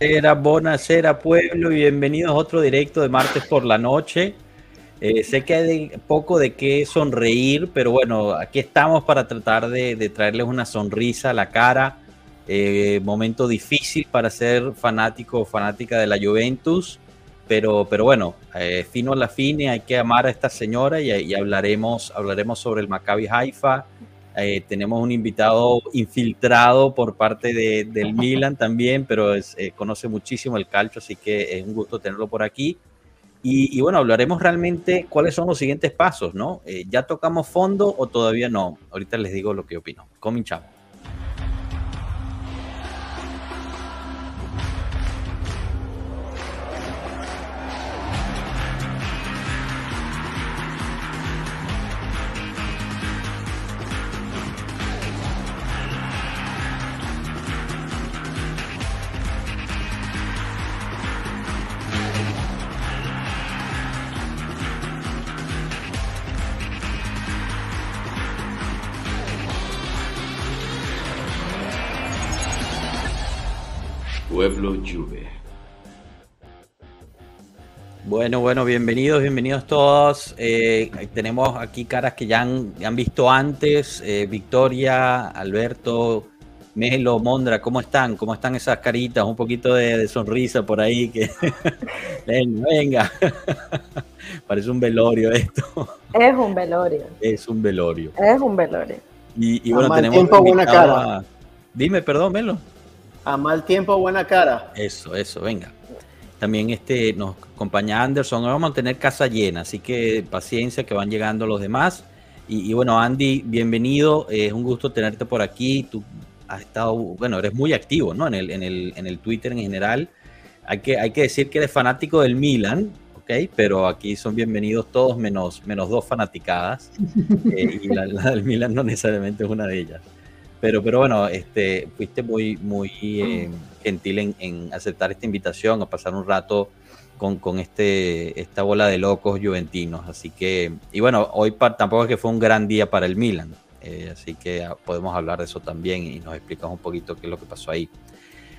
Buonasera, buonasera pueblo y bienvenidos a otro directo de martes por la noche. Eh, sé que hay poco de qué sonreír, pero bueno, aquí estamos para tratar de, traerles una sonrisa a la cara. Eh, momento difícil para ser fanático o fanática de la Juventus, pero, pero bueno, eh, fino a la fine, hay que amar a esta señora y, hablaremos, hablaremos sobre el Maccabi Haifa. Tenemos un invitado infiltrado por parte de, del Milan también, pero conoce muchísimo el calcio, así que es un gusto tenerlo por aquí. Y, bueno, hablaremos realmente cuáles son los siguientes pasos, ¿no? Eh, ¿Ya tocamos fondo o todavía no? Ahorita les digo lo que opino. Cominchamos. Bueno, bueno, bienvenidos, bienvenidos todos. Eh, tenemos aquí caras que ya han, visto antes. Eh, Victoria, Alberto, Melo, Mondra, ¿cómo están? ¿Cómo están esas caritas? Un poquito de, sonrisa por ahí. Que... venga, venga. Parece un velorio esto. Es un velorio. Es un velorio. Es un velorio. Y, bueno, tenemos. Tiempo, cara. Dime, perdón, Melo. A mal tiempo, buena cara. Eso, eso, venga. También este, nos acompaña Anderson. vamos a tener casa llena, así que paciencia que van llegando los demás. Y, bueno, Andy, bienvenido. es un gusto tenerte por aquí. Tú has estado, bueno, eres muy activo, ¿no? En el, en el, en el Twitter en general. Hay que, hay que decir que eres fanático del Milan, ¿ok? Pero aquí son bienvenidos todos menos, menos dos fanaticadas. Eh, y la del Milan no necesariamente es una de ellas. Pero, pero bueno, este, fuiste muy, muy eh, gentil en, aceptar esta invitación a pasar un rato con, con, este, esta bola de locos juventinos. Así que, y bueno, hoy tampoco es que fue un gran día para el Milan. Eh, así que ah, podemos hablar de eso también y nos explicas un poquito qué es lo que pasó ahí.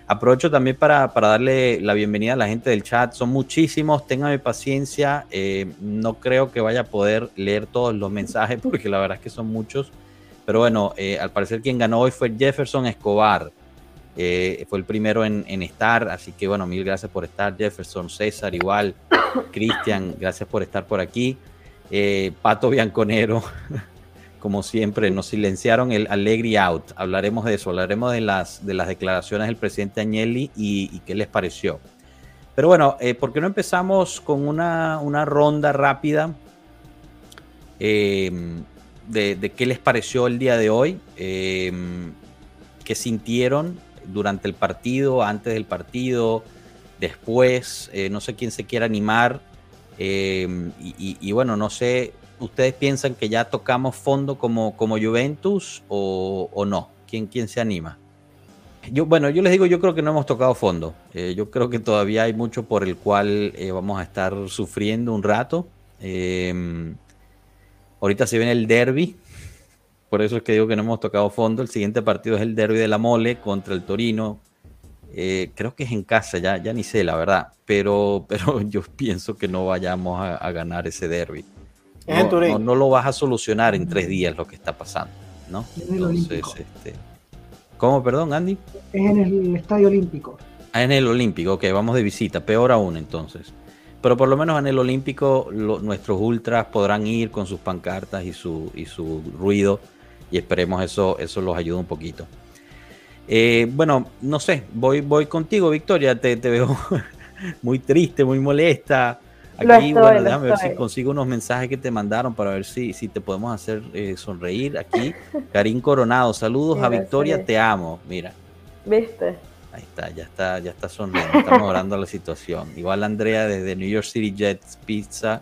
Aprovecho también para, para, darle la bienvenida a la gente del chat. Son muchísimos, ténganme paciencia. Eh, no creo que vaya a poder leer todos los mensajes porque la verdad es que son muchos. Pero bueno, eh, al parecer quien ganó hoy fue Jefferson Escobar. Eh, fue el primero en, estar, así que bueno, mil gracias por estar, Jefferson, César, igual, Cristian, gracias por estar por aquí. Eh, Pato Bianconero, como siempre, nos silenciaron el Allegri out. Hablaremos de eso, hablaremos de las, de las declaraciones del presidente Agnelli y, qué les pareció. Pero bueno, ¿por qué no empezamos con una, una ronda rápida? Eh, de, qué les pareció el día de hoy, qué sintieron durante el partido, antes del partido, después, eh, no sé quién se quiera animar. Em, y, bueno, no sé, ¿ustedes piensan que ya tocamos fondo como, como Juventus o, no? ¿Quién, ¿Quién se anima? Yo, bueno, yo les digo, yo creo que no hemos tocado fondo. Eh, yo creo que todavía hay mucho por el cual eh, vamos a estar sufriendo un rato. Ahorita se viene el derby. Por eso es que digo que no hemos tocado fondo. El siguiente partido es el derby de la Mole contra el Torino. Eh, creo que es en casa, ya, ya ni sé la verdad. Pero, pero yo pienso que no vayamos a, ganar ese derby. No, no, lo vas a solucionar en tres días lo que está pasando. ¿no? Entonces, este, ¿Cómo, perdón, Andy? Es en el Estadio Olímpico. Ah, en el Olímpico, ok, vamos de visita, peor aún entonces pero por lo menos en el Olímpico nuestros ultras podrán ir con sus pancartas y su, y su ruido y esperemos eso, eso los ayude un poquito. Eh, bueno, no sé, voy, voy contigo, Victoria, te, veo muy triste, muy molesta. Aquí, bueno, déjame ver si consigo unos mensajes que te mandaron para ver si, si te podemos hacer eh, sonreír. Aquí, Karim Coronado, saludos a Victoria, te amo. Mira. ¿Viste? Ahí está, ya está, ya está sonriendo, está mejorando la situación. Igual Andrea desde New York City Jets Pizza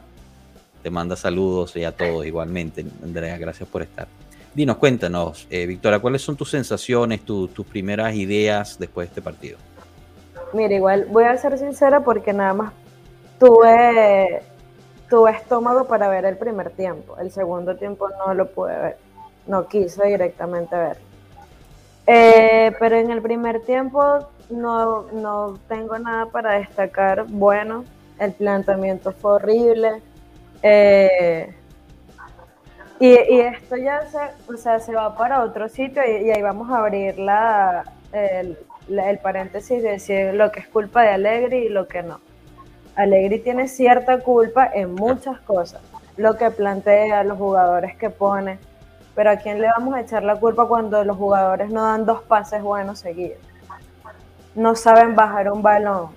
te manda saludos y a todos igualmente. Andrea, gracias por estar. Dinos, cuéntanos, eh, Victoria, ¿cuáles son tus sensaciones, tus primeras ideas después de este partido? Mira, igual voy a ser sincera porque nada más tuve, tuve estómago para ver el primer tiempo. El segundo tiempo no lo pude ver, no quise directamente ver. Eh, pero en el primer tiempo no, no tengo nada para destacar. Bueno, el planteamiento fue horrible. Eh, y, esto ya se, o sea, se va para otro sitio y, ahí vamos a abrir la, el, el, paréntesis de decir lo que es culpa de Alegri y lo que no. Alegri tiene cierta culpa en muchas cosas, lo que plantea, los jugadores que pone, pero ¿a quién le vamos a echar la culpa cuando los jugadores no dan dos pases buenos seguidos? No saben bajar un balón.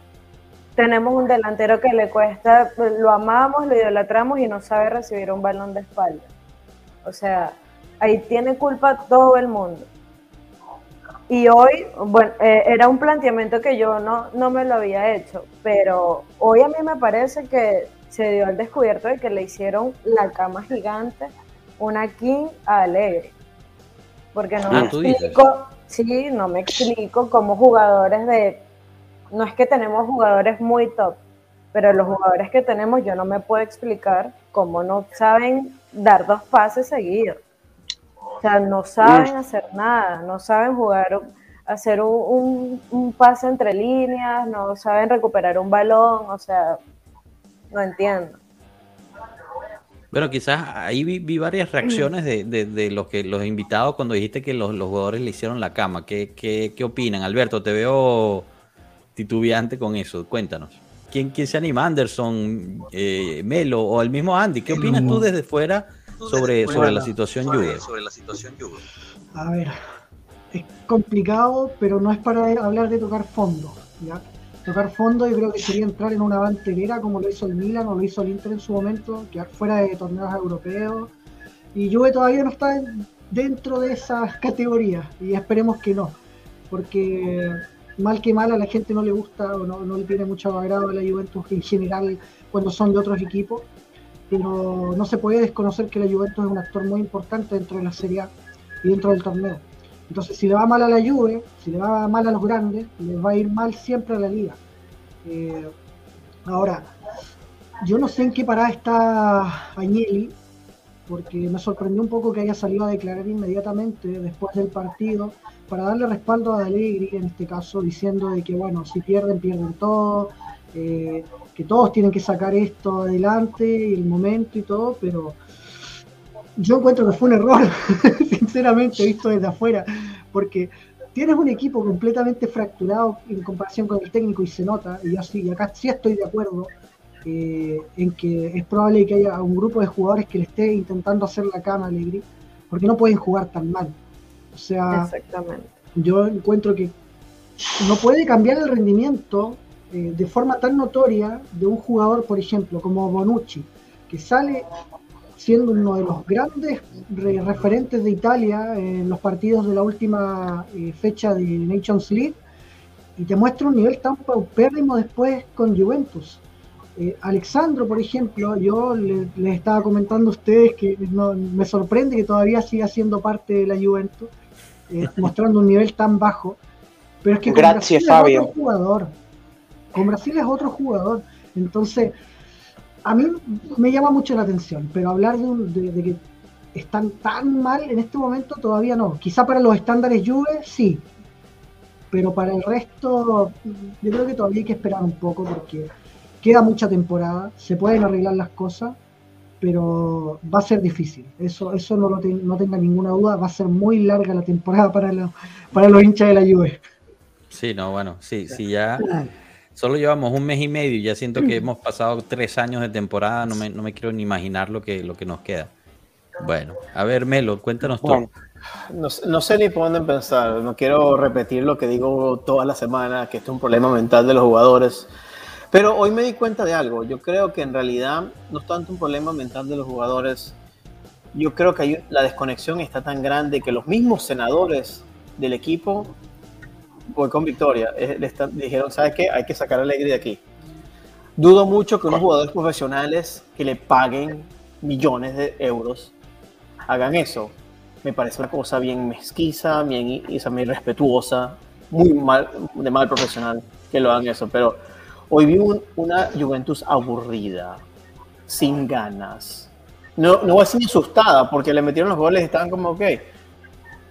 Tenemos un delantero que le cuesta, lo amamos, lo idolatramos y no sabe recibir un balón de espalda o sea, ahí tiene culpa todo el mundo. Y hoy, bueno, eh, era un planteamiento que yo no, no me lo había hecho, pero hoy a mí me parece que se dio al descubierto de que le hicieron la cama gigante, una King Alegre. Porque no ah, me explico, sí, no me explico cómo jugadores de, no es que tenemos jugadores muy top, pero los jugadores que tenemos yo no me puedo explicar cómo no saben dar dos pases seguidos. O sea, no saben hacer nada, no saben jugar, hacer un, pase entre líneas, no saben recuperar un balón, o sea, no entiendo. Bueno, quizás ahí vi, varias reacciones de, los que los invitados cuando dijiste que los, jugadores le hicieron la cama. ¿Qué, qué, opinan? Alberto, te veo titubeante con eso. Cuéntanos. ¿Quién, quién se anima? ¿Anderson, eh, Melo o el mismo Andy? ¿Qué opinas tú desde fuera sobre, sobre la situación Juve? Sobre la situación A ver, es complicado, pero no es para hablar de tocar fondo. Tocar fondo yo creo que sería entrar en una banterera como lo hizo el Milan o lo hizo el Inter en su momento, quedar fuera de torneos europeos. Y Juve todavía no está dentro de esas categorías y esperemos que no, porque mal que mal a la gente no le gusta o no, le tiene mucho agrado a la Juventus en general cuando son de otros equipos, pero no se puede desconocer que la Juventus es un actor muy importante dentro de la Serie A y dentro del torneo. Entonces, si le va mal a la Juve, si le va mal a los grandes, les va a ir mal siempre a la liga. Eh, ahora, yo no sé en qué parada está Agnelli, porque me sorprendió un poco que haya salido a declarar inmediatamente después del partido para darle respaldo a Allegri en este caso, diciendo de que bueno, si pierden, pierden todo, eh, que todos tienen que sacar esto adelante, el momento y todo, pero yo encuentro que fue un error, sinceramente, visto desde afuera, porque tienes un equipo completamente fracturado en comparación con el técnico y se nota, y así, acá sí estoy de acuerdo eh, en que es probable que haya un grupo de jugadores que le esté intentando hacer la cama a Allegri, porque no pueden jugar tan mal. O sea, yo encuentro que no puede cambiar el rendimiento eh, de forma tan notoria de un jugador, por ejemplo, como Bonucci, que sale siendo uno de los grandes referentes de Italia en los partidos de la última eh, fecha de Nations League y te muestra un nivel tan paupérrimo después con Juventus. Eh, Alexandro, por ejemplo, yo les estaba comentando a ustedes que me sorprende que todavía siga siendo parte de la Juventus eh, mostrando un nivel tan bajo. Pero es que con Brasil es otro jugador. Con Brasil es otro jugador. Entonces, a mí me llama mucho la atención, pero hablar de, que están tan mal en este momento todavía no. Quizá para los estándares Juve sí, pero para el resto yo creo que todavía hay que esperar un poco porque queda mucha temporada, se pueden arreglar las cosas pero va a ser difícil. Eso, eso no, lo no tenga ninguna duda. Va a ser muy larga la temporada para, para los hinchas de la Juve. Sí, no, bueno, sí, sí, ya solo llevamos un mes y medio y ya siento que hemos pasado tres años de temporada. No me, no me quiero ni imaginar lo que, lo que nos queda. Bueno, a ver, Melo, cuéntanos todo. No, no, sé ni por dónde empezar. No quiero repetir lo que digo toda la semana, que esto es un problema mental de los jugadores. Pero hoy me di cuenta de algo. Yo creo que en realidad no es tanto un problema mental de los jugadores. Yo creo que hay, la desconexión está tan grande que los mismos senadores del equipo, pues con victoria, le dijeron, ¿sabes qué? Hay que sacar a Alegre de aquí. Dudo mucho que unos jugadores profesionales que le paguen millones de euros hagan eso. Me parece una cosa bien mezquiza, bien, bien respetuosa, muy mal, de mal profesional que lo hagan eso. Pero Hoy vi una Juventus aburrida, sin ganas. No, no voy a decir asustada porque le metieron los goles y estaban como, ok.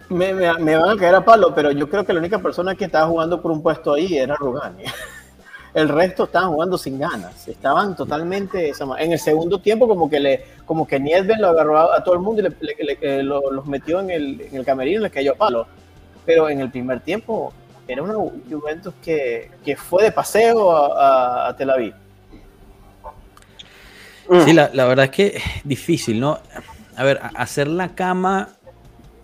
me, me, van a caer a palo, pero yo creo que la única persona que estaba jugando por un puesto ahí era Rugani. El resto estaban jugando sin ganas, estaban totalmente en el segundo tiempo como que le como que lo agarró a, todo el mundo y le, eh, los metió en el, en el camerino y les cayó a palo. Pero en el primer tiempo era una Juventus que, que fue de paseo a, a Tel Aviv. Sí, la, la, verdad es que es difícil, ¿no? A ver, hacer la cama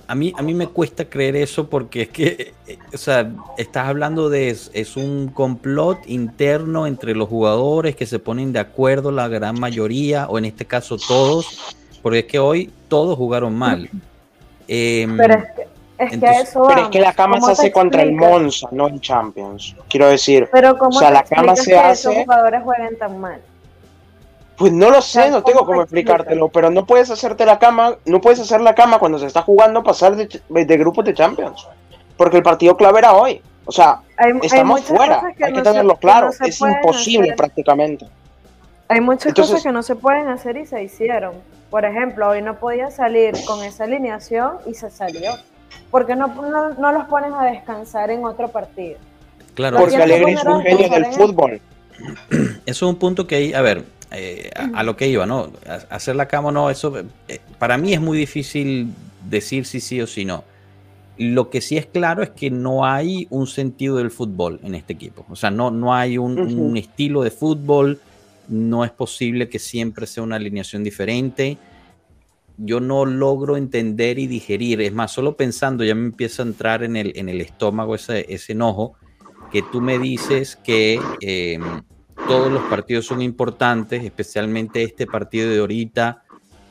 a mí, a mí me cuesta creer eso porque es que, eh, o sea, estás hablando de, es, un complot interno entre los jugadores que se ponen de acuerdo la gran mayoría, o en este caso todos, porque es que hoy todos jugaron mal. Em, pero es que, eso Pero es que la cama se hace contra el Monza, no en Champions. Quiero decir, pero ¿cómo o sea, la cama se que hace. Esos jugadores juegan tan mal. Pues no lo sé, no tengo cómo explicártelo, pero no puedes hacerte la cama, no puedes hacer la cama cuando se está jugando pasar de, de grupos de Champions, porque el partido clave era hoy. O sea, estamos fuera, hay que tenerlo claro, es imposible prácticamente. Hay muchas cosas que no se pueden hacer y se hicieron. Por ejemplo, hoy no podía salir con esa alineación y se salió. Porque no, no, los pones a descansar en otro partido. Claro, porque Alegre es un genio del fútbol. Eso es un punto que hay, a ver, eh, a, lo que iba, ¿no? hacer la cama o no, eso eh, para mí es muy difícil decir si sí o si no. Lo que sí es claro es que no hay un sentido del fútbol en este equipo. O sea, no, no hay un, estilo de fútbol, no es posible que siempre sea una alineación diferente. Yo no logro entender y digerir. Es más, solo pensando ya me empieza a entrar en el, en el estómago ese, ese enojo que tú me dices que... Eh, todos los partidos son importantes, especialmente este partido de ahorita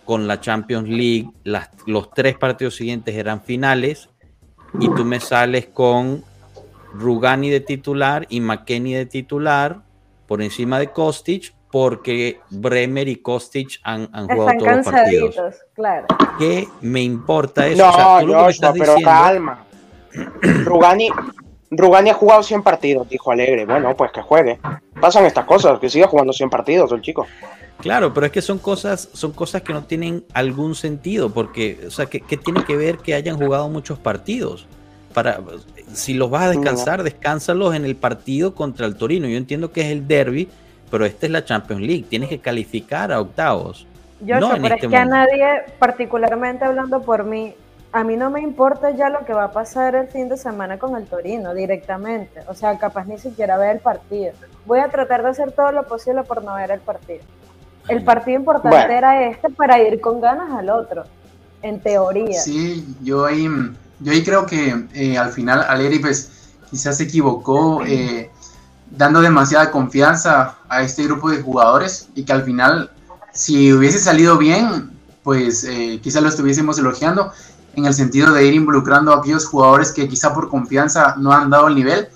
con la Champions League. los tres partidos siguientes eran finales y tú me sales con Rugani de titular y McKenny de titular por encima de Kostic porque Bremer y Kostic han, jugado todos los partidos. Claro. ¿Qué me importa eso? No, no, pero calma. Rugani, Rugani ha jugado 100 partidos, dijo Alegre. Bueno, pues que juegue. Pasan estas cosas, que siga jugando 100 partidos el chico. Claro, pero es que son cosas, son cosas que no tienen algún sentido, porque, o sea, ¿qué, tiene que ver que hayan jugado muchos partidos? Para, si los vas a descansar, descánsalos en el partido contra el Torino. Yo entiendo que es el derby, pero esta es la Champions League. Tienes que calificar a octavos. Yo no pero es este que a nadie, particularmente hablando por mí, a mí no me importa ya lo que va a pasar el fin de semana con el Torino directamente. O sea, capaz ni siquiera ver el partido. Voy a tratar de hacer todo lo posible por no ver el partido. El partido importante era este para ir con ganas al otro, en teoría. Sí, yo ahí, yo ahí creo que eh, al final Aleri pues quizás se equivocó eh, dando demasiada confianza a este grupo de jugadores y que al final si hubiese salido bien, pues eh, quizás lo estuviésemos elogiando en el sentido de ir involucrando a aquellos jugadores que quizá por confianza no han dado el nivel.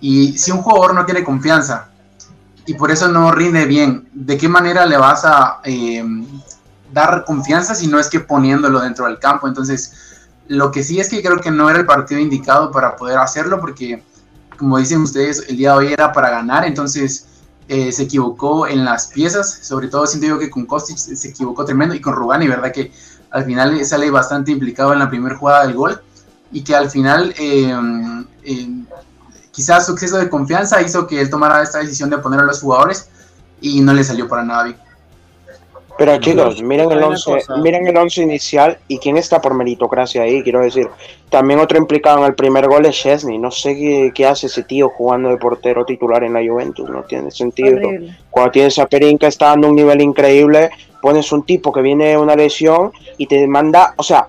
Y si un jugador no tiene confianza y por eso no rinde bien, ¿de qué manera le vas a eh, dar confianza si no es que poniéndolo dentro del campo? Entonces, lo que sí es que creo que no era el partido indicado para poder hacerlo porque, como dicen ustedes, el día de hoy era para ganar, entonces... Eh, se equivocó en las piezas, sobre todo siento yo que con Kostic se equivocó tremendo y con Rugani, ¿verdad? Que al final sale bastante implicado en la primera jugada del gol y que al final eh, eh, quizás su exceso de confianza hizo que él tomara esta decisión de poner a los jugadores y no le salió para nada bien. Pero chicos, miren el once, miren el once inicial y quién está por meritocracia ahí, quiero decir. También otro implicado en el primer gol es Chesney. No sé qué, hace ese tío jugando de portero titular en la Juventus, no tiene sentido. Cuando tienes a Perín que está dando un nivel increíble, pones un tipo que viene de una lesión y te manda, o sea,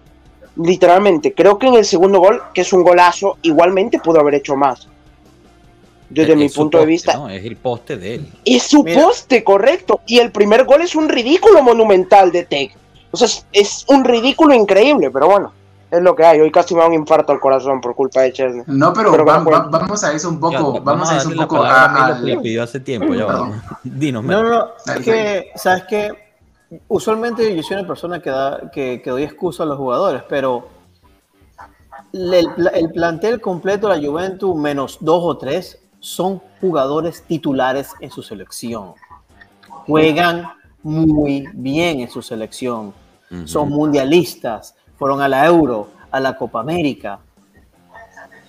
literalmente, creo que en el segundo gol, que es un golazo, igualmente pudo haber hecho más. Desde mi punto de vista. No, es el poste de él. Es su poste, correcto. Y el primer gol es un ridículo monumental de Tech. O sea, es, un ridículo increíble, pero bueno es lo que hay. Hoy casi me da un infarto al corazón por culpa de Chesney. No, pero, vamos a eso un poco. vamos, a eso un poco. A, le pidió hace tiempo. Ya Dinos, no, no, no. Es que, ¿sabes qué? usualmente yo soy una persona que, da, que, doy excusa a los jugadores, pero el, plantel completo de la Juventus, menos dos o tres, son jugadores titulares en su selección. Juegan muy bien en su selección. Son mundialistas, fueron a la Euro, a la Copa América.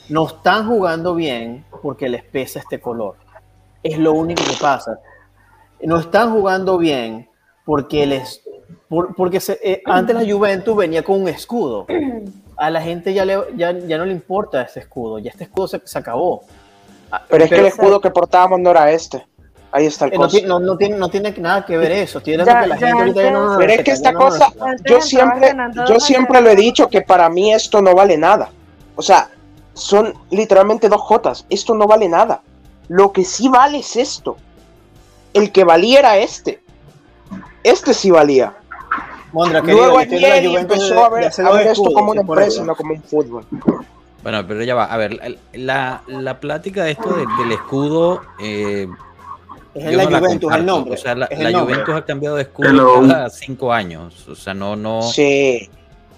No están jugando bien porque les pesa este color. Es lo único que pasa. No están jugando bien porque les porque eh, antes la Juventus venía con un escudo. A la gente ya, le, ya, no le importa ese escudo, ya este escudo se, acabó. Pero es que el escudo que portábamos no era este. Ahí está el eh, no, no, tiene, no tiene nada que ver eso. Tiene que la gente ahorita no, Pero es que esta cosa, yo siempre, yo siempre lo he dicho que para mí esto no vale nada. O sea, son literalmente dos Jotas. Esto no vale nada. Lo que sí vale es esto. El que valía era este. Este sí valía. Mondra, Luego ayer empezó a ver, esto como una empresa, no como un fútbol. Bueno, pero ya va. A ver, la, la plática de esto del escudo. Eh, es la Juventus, el nombre. O sea, la, Juventus ha cambiado de escudo cada cinco años. O sea, no. no sí,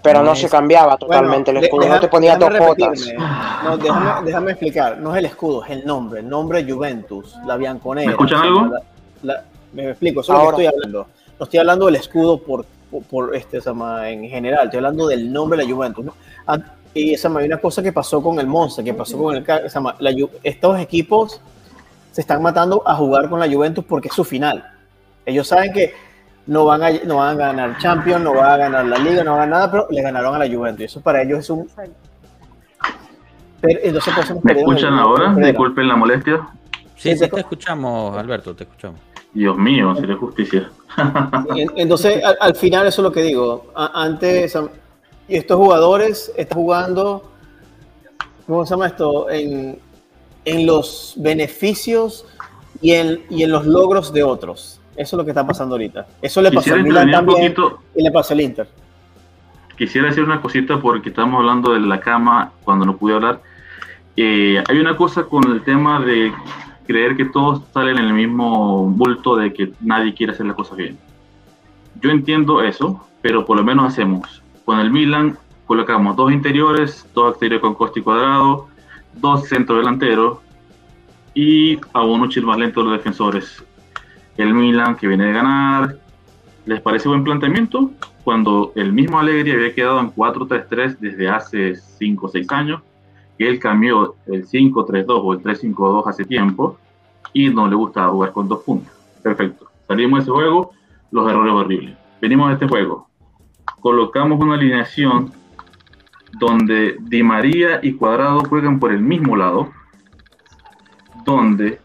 pero no, se cambiaba totalmente el escudo. no te ponía dos botas. No, déjame, déjame, explicar. No es el escudo, es el nombre. El nombre Juventus, la Bianconera. ¿Me escuchan algo? me explico, eso es lo que estoy hablando. No estoy hablando del escudo por, por, este, en general, estoy hablando del nombre de la Juventus. Y esa hay una cosa que pasó con el Monza, que pasó con el la, estos equipos se están matando a jugar con la Juventus porque es su final. Ellos saben que no van a, no van a ganar Champions, no van a ganar la Liga, no van a ganar nada, pero le ganaron a la Juventus. Y eso para ellos es un. Pero, entonces, pues, ¿Me escuchan ahora? Disculpen la molestia. Sí, sí, te escuchamos, Alberto, te escuchamos. Dios mío, sería justicia. Entonces, al, final, eso es lo que digo. Antes, estos jugadores están jugando, ¿cómo se llama esto? En, los beneficios y en, y en los logros de otros. Eso es lo que está pasando ahorita. Eso le pasó al Milan también y le pasa al Inter. Quisiera decir una cosita porque estamos hablando de la cama cuando no pude hablar. Eh, hay una cosa con el tema de creer que todos salen en el mismo bulto de que nadie quiere hacer las cosas bien. Yo entiendo eso, pero por lo menos hacemos. Con el Milan colocamos dos interiores, dos exteriores con coste cuadrado, dos centros delanteros y a uno más lento los defensores. El Milan que viene de ganar, ¿les parece buen planteamiento? Cuando el mismo Allegri había quedado en 4-3-3 desde hace 5 o 6 años, que él cambió el 5-3-2 o el 3-5-2 hace tiempo y no le gusta jugar con dos puntos. Perfecto. Salimos de ese juego, los errores horribles. Venimos de este juego. Colocamos una alineación donde Di María y Cuadrado juegan por el mismo lado, donde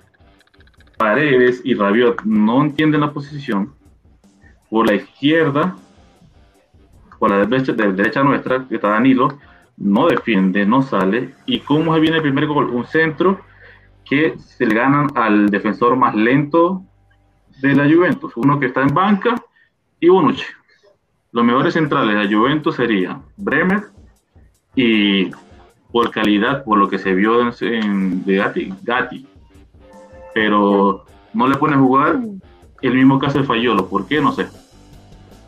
Paredes y Rabiot no entienden la posición. Por la izquierda, por la derecha, de derecha nuestra, que está Danilo, no defiende, no sale. ¿Y cómo se viene el primer gol? Un centro que se le ganan al defensor más lento de la Juventus, uno que está en banca y Bonucci. Los mejores centrales de la Juventus serían Bremer y por calidad, por lo que se vio en, de Gatti, Gatti. Pero no le pone a jugar el mismo caso de Fayolo. ¿Por qué? No sé.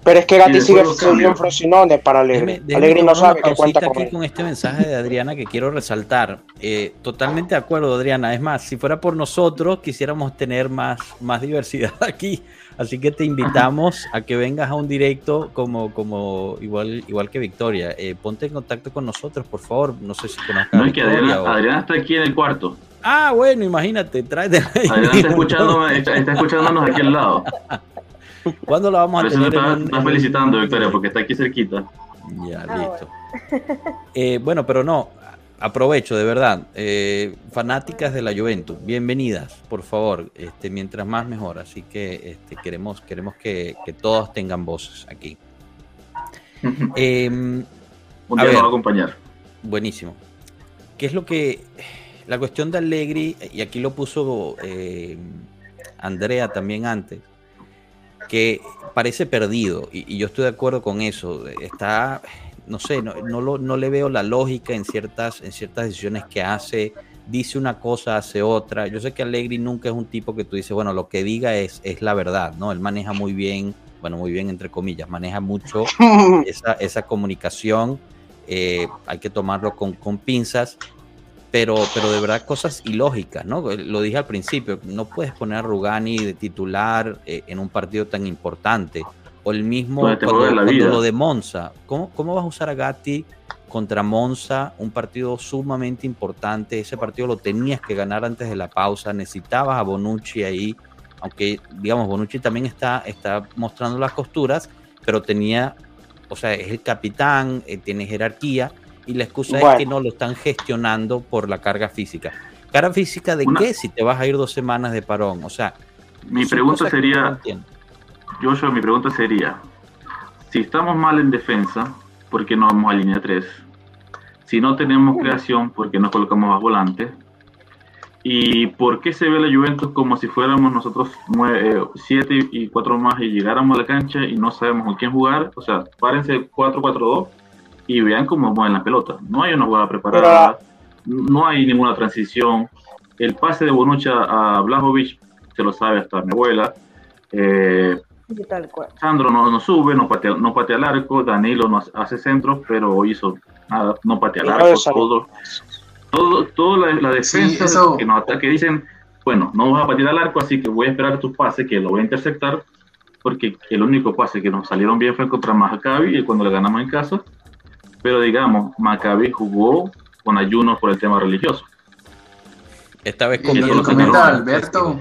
Pero es que Gatti sigue siendo un Frosinone para Alegri. Alegri no sabe que cuenta con aquí con este mensaje de Adriana que quiero resaltar. Eh, totalmente de acuerdo, Adriana. Es más, si fuera por nosotros, quisiéramos tener más, más diversidad aquí. Así que te invitamos a que vengas a un directo como, como igual, igual que Victoria. Eh, ponte en contacto con nosotros, por favor. No sé si conozcas. No, es que Adriana, está aquí en el cuarto. Ah, bueno, imagínate, tráete. Adriana está, escuchando, está escuchándonos aquí al lado. ¿Cuándo la vamos a tener? Está, felicitando, Victoria, porque está aquí cerquita. Ya, ah, listo. Eh, bueno. pero no, aprovecho, de verdad. Eh, fanáticas de la Juventus, bienvenidas, por favor. Este, mientras más mejor. Así que este, queremos, queremos que, todos tengan voces aquí. Em, Un día nos va a acompañar. Buenísimo. ¿Qué es lo que. La cuestión de Allegri, y aquí lo puso eh, Andrea también antes que parece perdido y, yo estoy de acuerdo con eso. Está, no sé, no, no, le veo la lógica en ciertas, en ciertas decisiones que hace. Dice una cosa, hace otra. Yo sé que Allegri nunca es un tipo que tú dices, bueno, lo que diga es, es la verdad, ¿no? Él maneja muy bien, bueno, muy bien entre comillas, maneja mucho esa, esa comunicación. Eh, hay que tomarlo con, con pinzas pero, pero de verdad cosas ilógicas, ¿no? Lo dije al principio, no puedes poner a Rugani de titular eh, en un partido tan importante. O el mismo cuando, lo de Monza. ¿Cómo, ¿Cómo, vas a usar a Gatti contra Monza, un partido sumamente importante. Ese partido lo tenías que ganar antes de la pausa. Necesitabas a Bonucci ahí, aunque digamos Bonucci también está, está mostrando las costuras, pero tenía, o sea, es el capitán, eh, tiene jerarquía y la excusa es que no lo están gestionando por la carga física. ¿Carga física de qué si te vas a ir dos semanas de parón? O sea, mi pregunta sería, yo, mi pregunta sería, si estamos mal en defensa, ¿por qué no vamos a línea 3? Si no tenemos creación, ¿por qué no colocamos a volante? ¿Y por qué se ve la Juventus como si fuéramos nosotros 7 eh, y 4 más y llegáramos a la cancha y no sabemos con quién jugar? O sea, párense 4-4-2 y vean cómo mueven la pelota. No hay una jugada preparada, no hay ninguna transición. El pase de Bonucci a Blajovic se lo sabe hasta mi abuela. Eh, Sandro no, no, sube, no patea, no patea al arco, Danilo no hace centro, pero hizo nada, no patea al arco, todo, todo, la, defensa que nos ataque dicen, bueno, no vas a patear al arco, así que voy a esperar tu pase, que lo voy a interceptar, porque el único pase que nos salieron bien fue contra Maccabi y cuando le ganamos en casa, pero digamos, Maccabi jugó con ayuno por el tema religioso. Esta vez con lo comenta Alberto.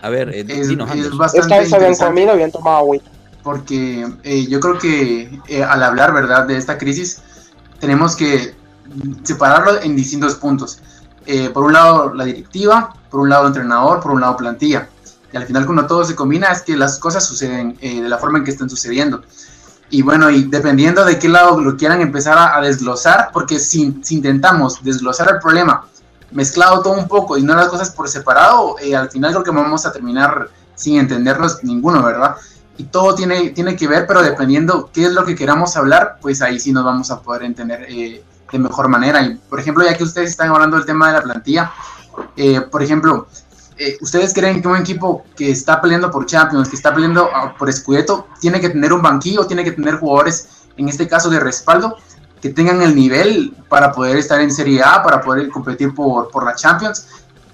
A ver, eh, es, bastante Esta vez habían comido, habían tomado agua. Porque eh, yo creo que eh, al hablar, ¿verdad?, de esta crisis, tenemos que separarlo en distintos puntos. por un lado, la directiva, por un lado, entrenador, por un lado, plantilla. Y al final, cuando todo se combina, es que las cosas suceden de la forma en que están sucediendo. Y bueno, y dependiendo de qué lado lo quieran empezar a, desglosar, porque si, si, intentamos desglosar el problema mezclado todo un poco y no las cosas por separado, eh, al final creo que vamos a terminar sin entendernos ninguno, ¿verdad? Y todo tiene, tiene que ver, pero dependiendo qué es lo que queramos hablar, pues ahí sí nos vamos a poder entender eh, de mejor manera. Y, por ejemplo, ya que ustedes están hablando del tema de la plantilla, eh, por ejemplo, eh, ¿ustedes creen que un equipo que está peleando por Champions, que está peleando ah, por Scudetto, tiene que tener un banquillo, tiene que tener jugadores, en este caso de respaldo, que tengan el nivel para poder estar en Serie A, para poder competir por, por la Champions?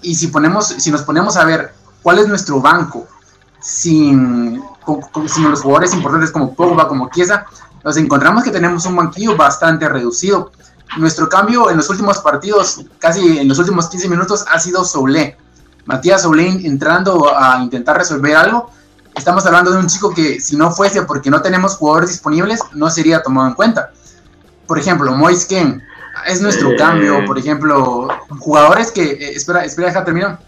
Y si, ponemos, si nos ponemos a ver cuál es nuestro banco sin, sin los jugadores importantes como Pogba, como Chiesa, nos encontramos que tenemos un banquillo bastante reducido. Nuestro cambio en los últimos partidos, casi en los últimos 15 minutos, ha sido Soule Matías Oblin entrando a intentar resolver algo, estamos hablando de un chico que si no fuese porque no tenemos jugadores disponibles, no sería tomado en cuenta. Por ejemplo, Mois Ken es nuestro cambio, por ejemplo, jugadores que, eh, espera, espera, deja terminar,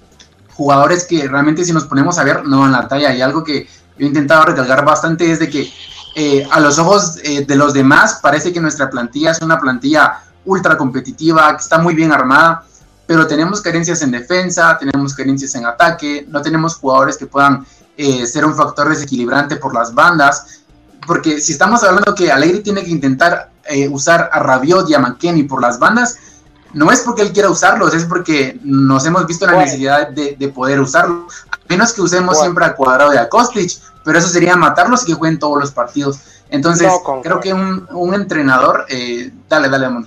jugadores que realmente si nos ponemos a ver no van la talla y algo que yo he intentado recalcar bastante es de que eh, a los ojos eh, de los demás parece que nuestra plantilla es una plantilla ultra competitiva, que está muy bien armada, pero tenemos carencias en defensa, tenemos carencias en ataque, no tenemos jugadores que puedan eh, ser un factor desequilibrante por las bandas, porque si estamos hablando que Alegri tiene que intentar eh, usar a Rabiot y a McKenny por las bandas, no es porque él quiera usarlos, es porque nos hemos visto la necesidad de, poder usarlos, a menos que usemos siempre a Cuadrado y a Kostic, pero eso sería matarlos y que jueguen todos los partidos. Entonces, creo que un, entrenador, eh, dale, dale, amor.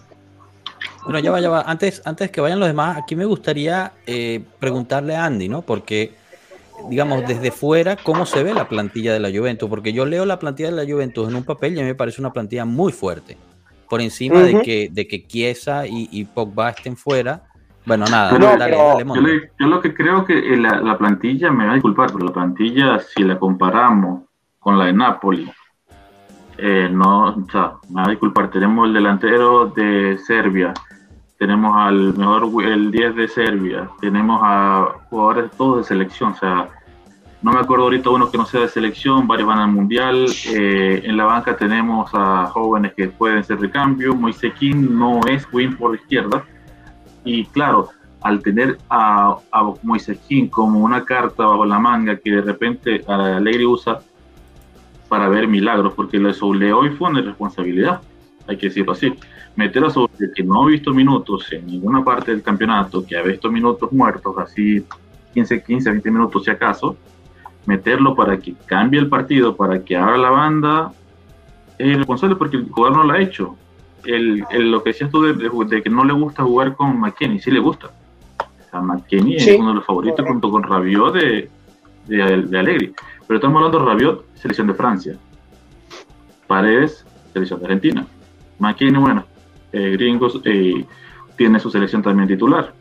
Bueno, ya va, ya va. Antes, antes que vayan los demás, aquí me gustaría eh, preguntarle a Andy, ¿no? Porque, digamos, desde fuera, ¿cómo se ve la plantilla de la Juventus? Porque yo leo la plantilla de la Juventus en un papel y a mí me parece una plantilla muy fuerte. Por encima de que de que Chiesa y, Pogba estén fuera. Bueno, nada, dale, yo, lo que creo que la, plantilla, me va a disculpar, pero la plantilla, si la comparamos con la de Napoli, eh, no, o sea, me va a disculpar, tenemos el delantero de Serbia, tenemos al mejor el 10 de Serbia, tenemos a jugadores todos de selección, o sea, no me acuerdo ahorita uno que no sea de selección, varios van al mundial, eh, en la banca tenemos a jóvenes que pueden ser de cambio, Moisequín no es win por la izquierda, y claro, al tener a, a Moisequín como una carta bajo la manga que de repente Alegre usa para ver milagros, porque lo de hoy fue una responsabilidad, hay que decirlo así. Meter a Soule que no ha visto minutos en ninguna parte del campeonato, que ha visto minutos muertos, así 15, 15, 20 minutos si acaso, meterlo para que cambie el partido, para que abra la banda, es responsable porque el jugador no lo ha hecho. El, lo que decías tú de, que no le gusta jugar con McKenny, sí le gusta. O sea, McKenny es uno de los favoritos junto con Rabiot de, de, de Alegri. Pero estamos hablando de Rabiot, selección de Francia. Paredes, selección de Argentina. McKenny, bueno, eh, gringos, eh, tiene su selección también titular.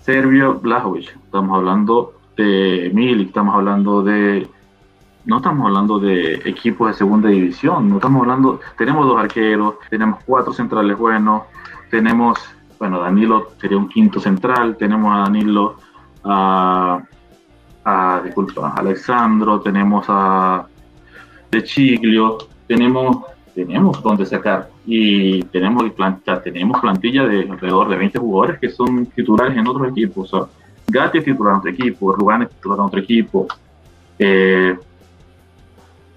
Serbia, Blajovic, estamos hablando de Milik, estamos hablando de no estamos hablando de equipos de segunda división, no estamos hablando, tenemos dos arqueros, tenemos cuatro centrales buenos, tenemos, bueno, Danilo sería un quinto central, tenemos a Danilo, a, disculpa, a Alexandro, tenemos a De Chiglio, tenemos, tenemos donde sacar y tenemos plantilla, tenemos plantilla de alrededor de 20 jugadores que son titulares en otros equipos. Gatti es titular en otro equipo, Rubán es titular en otro equipo. Eh,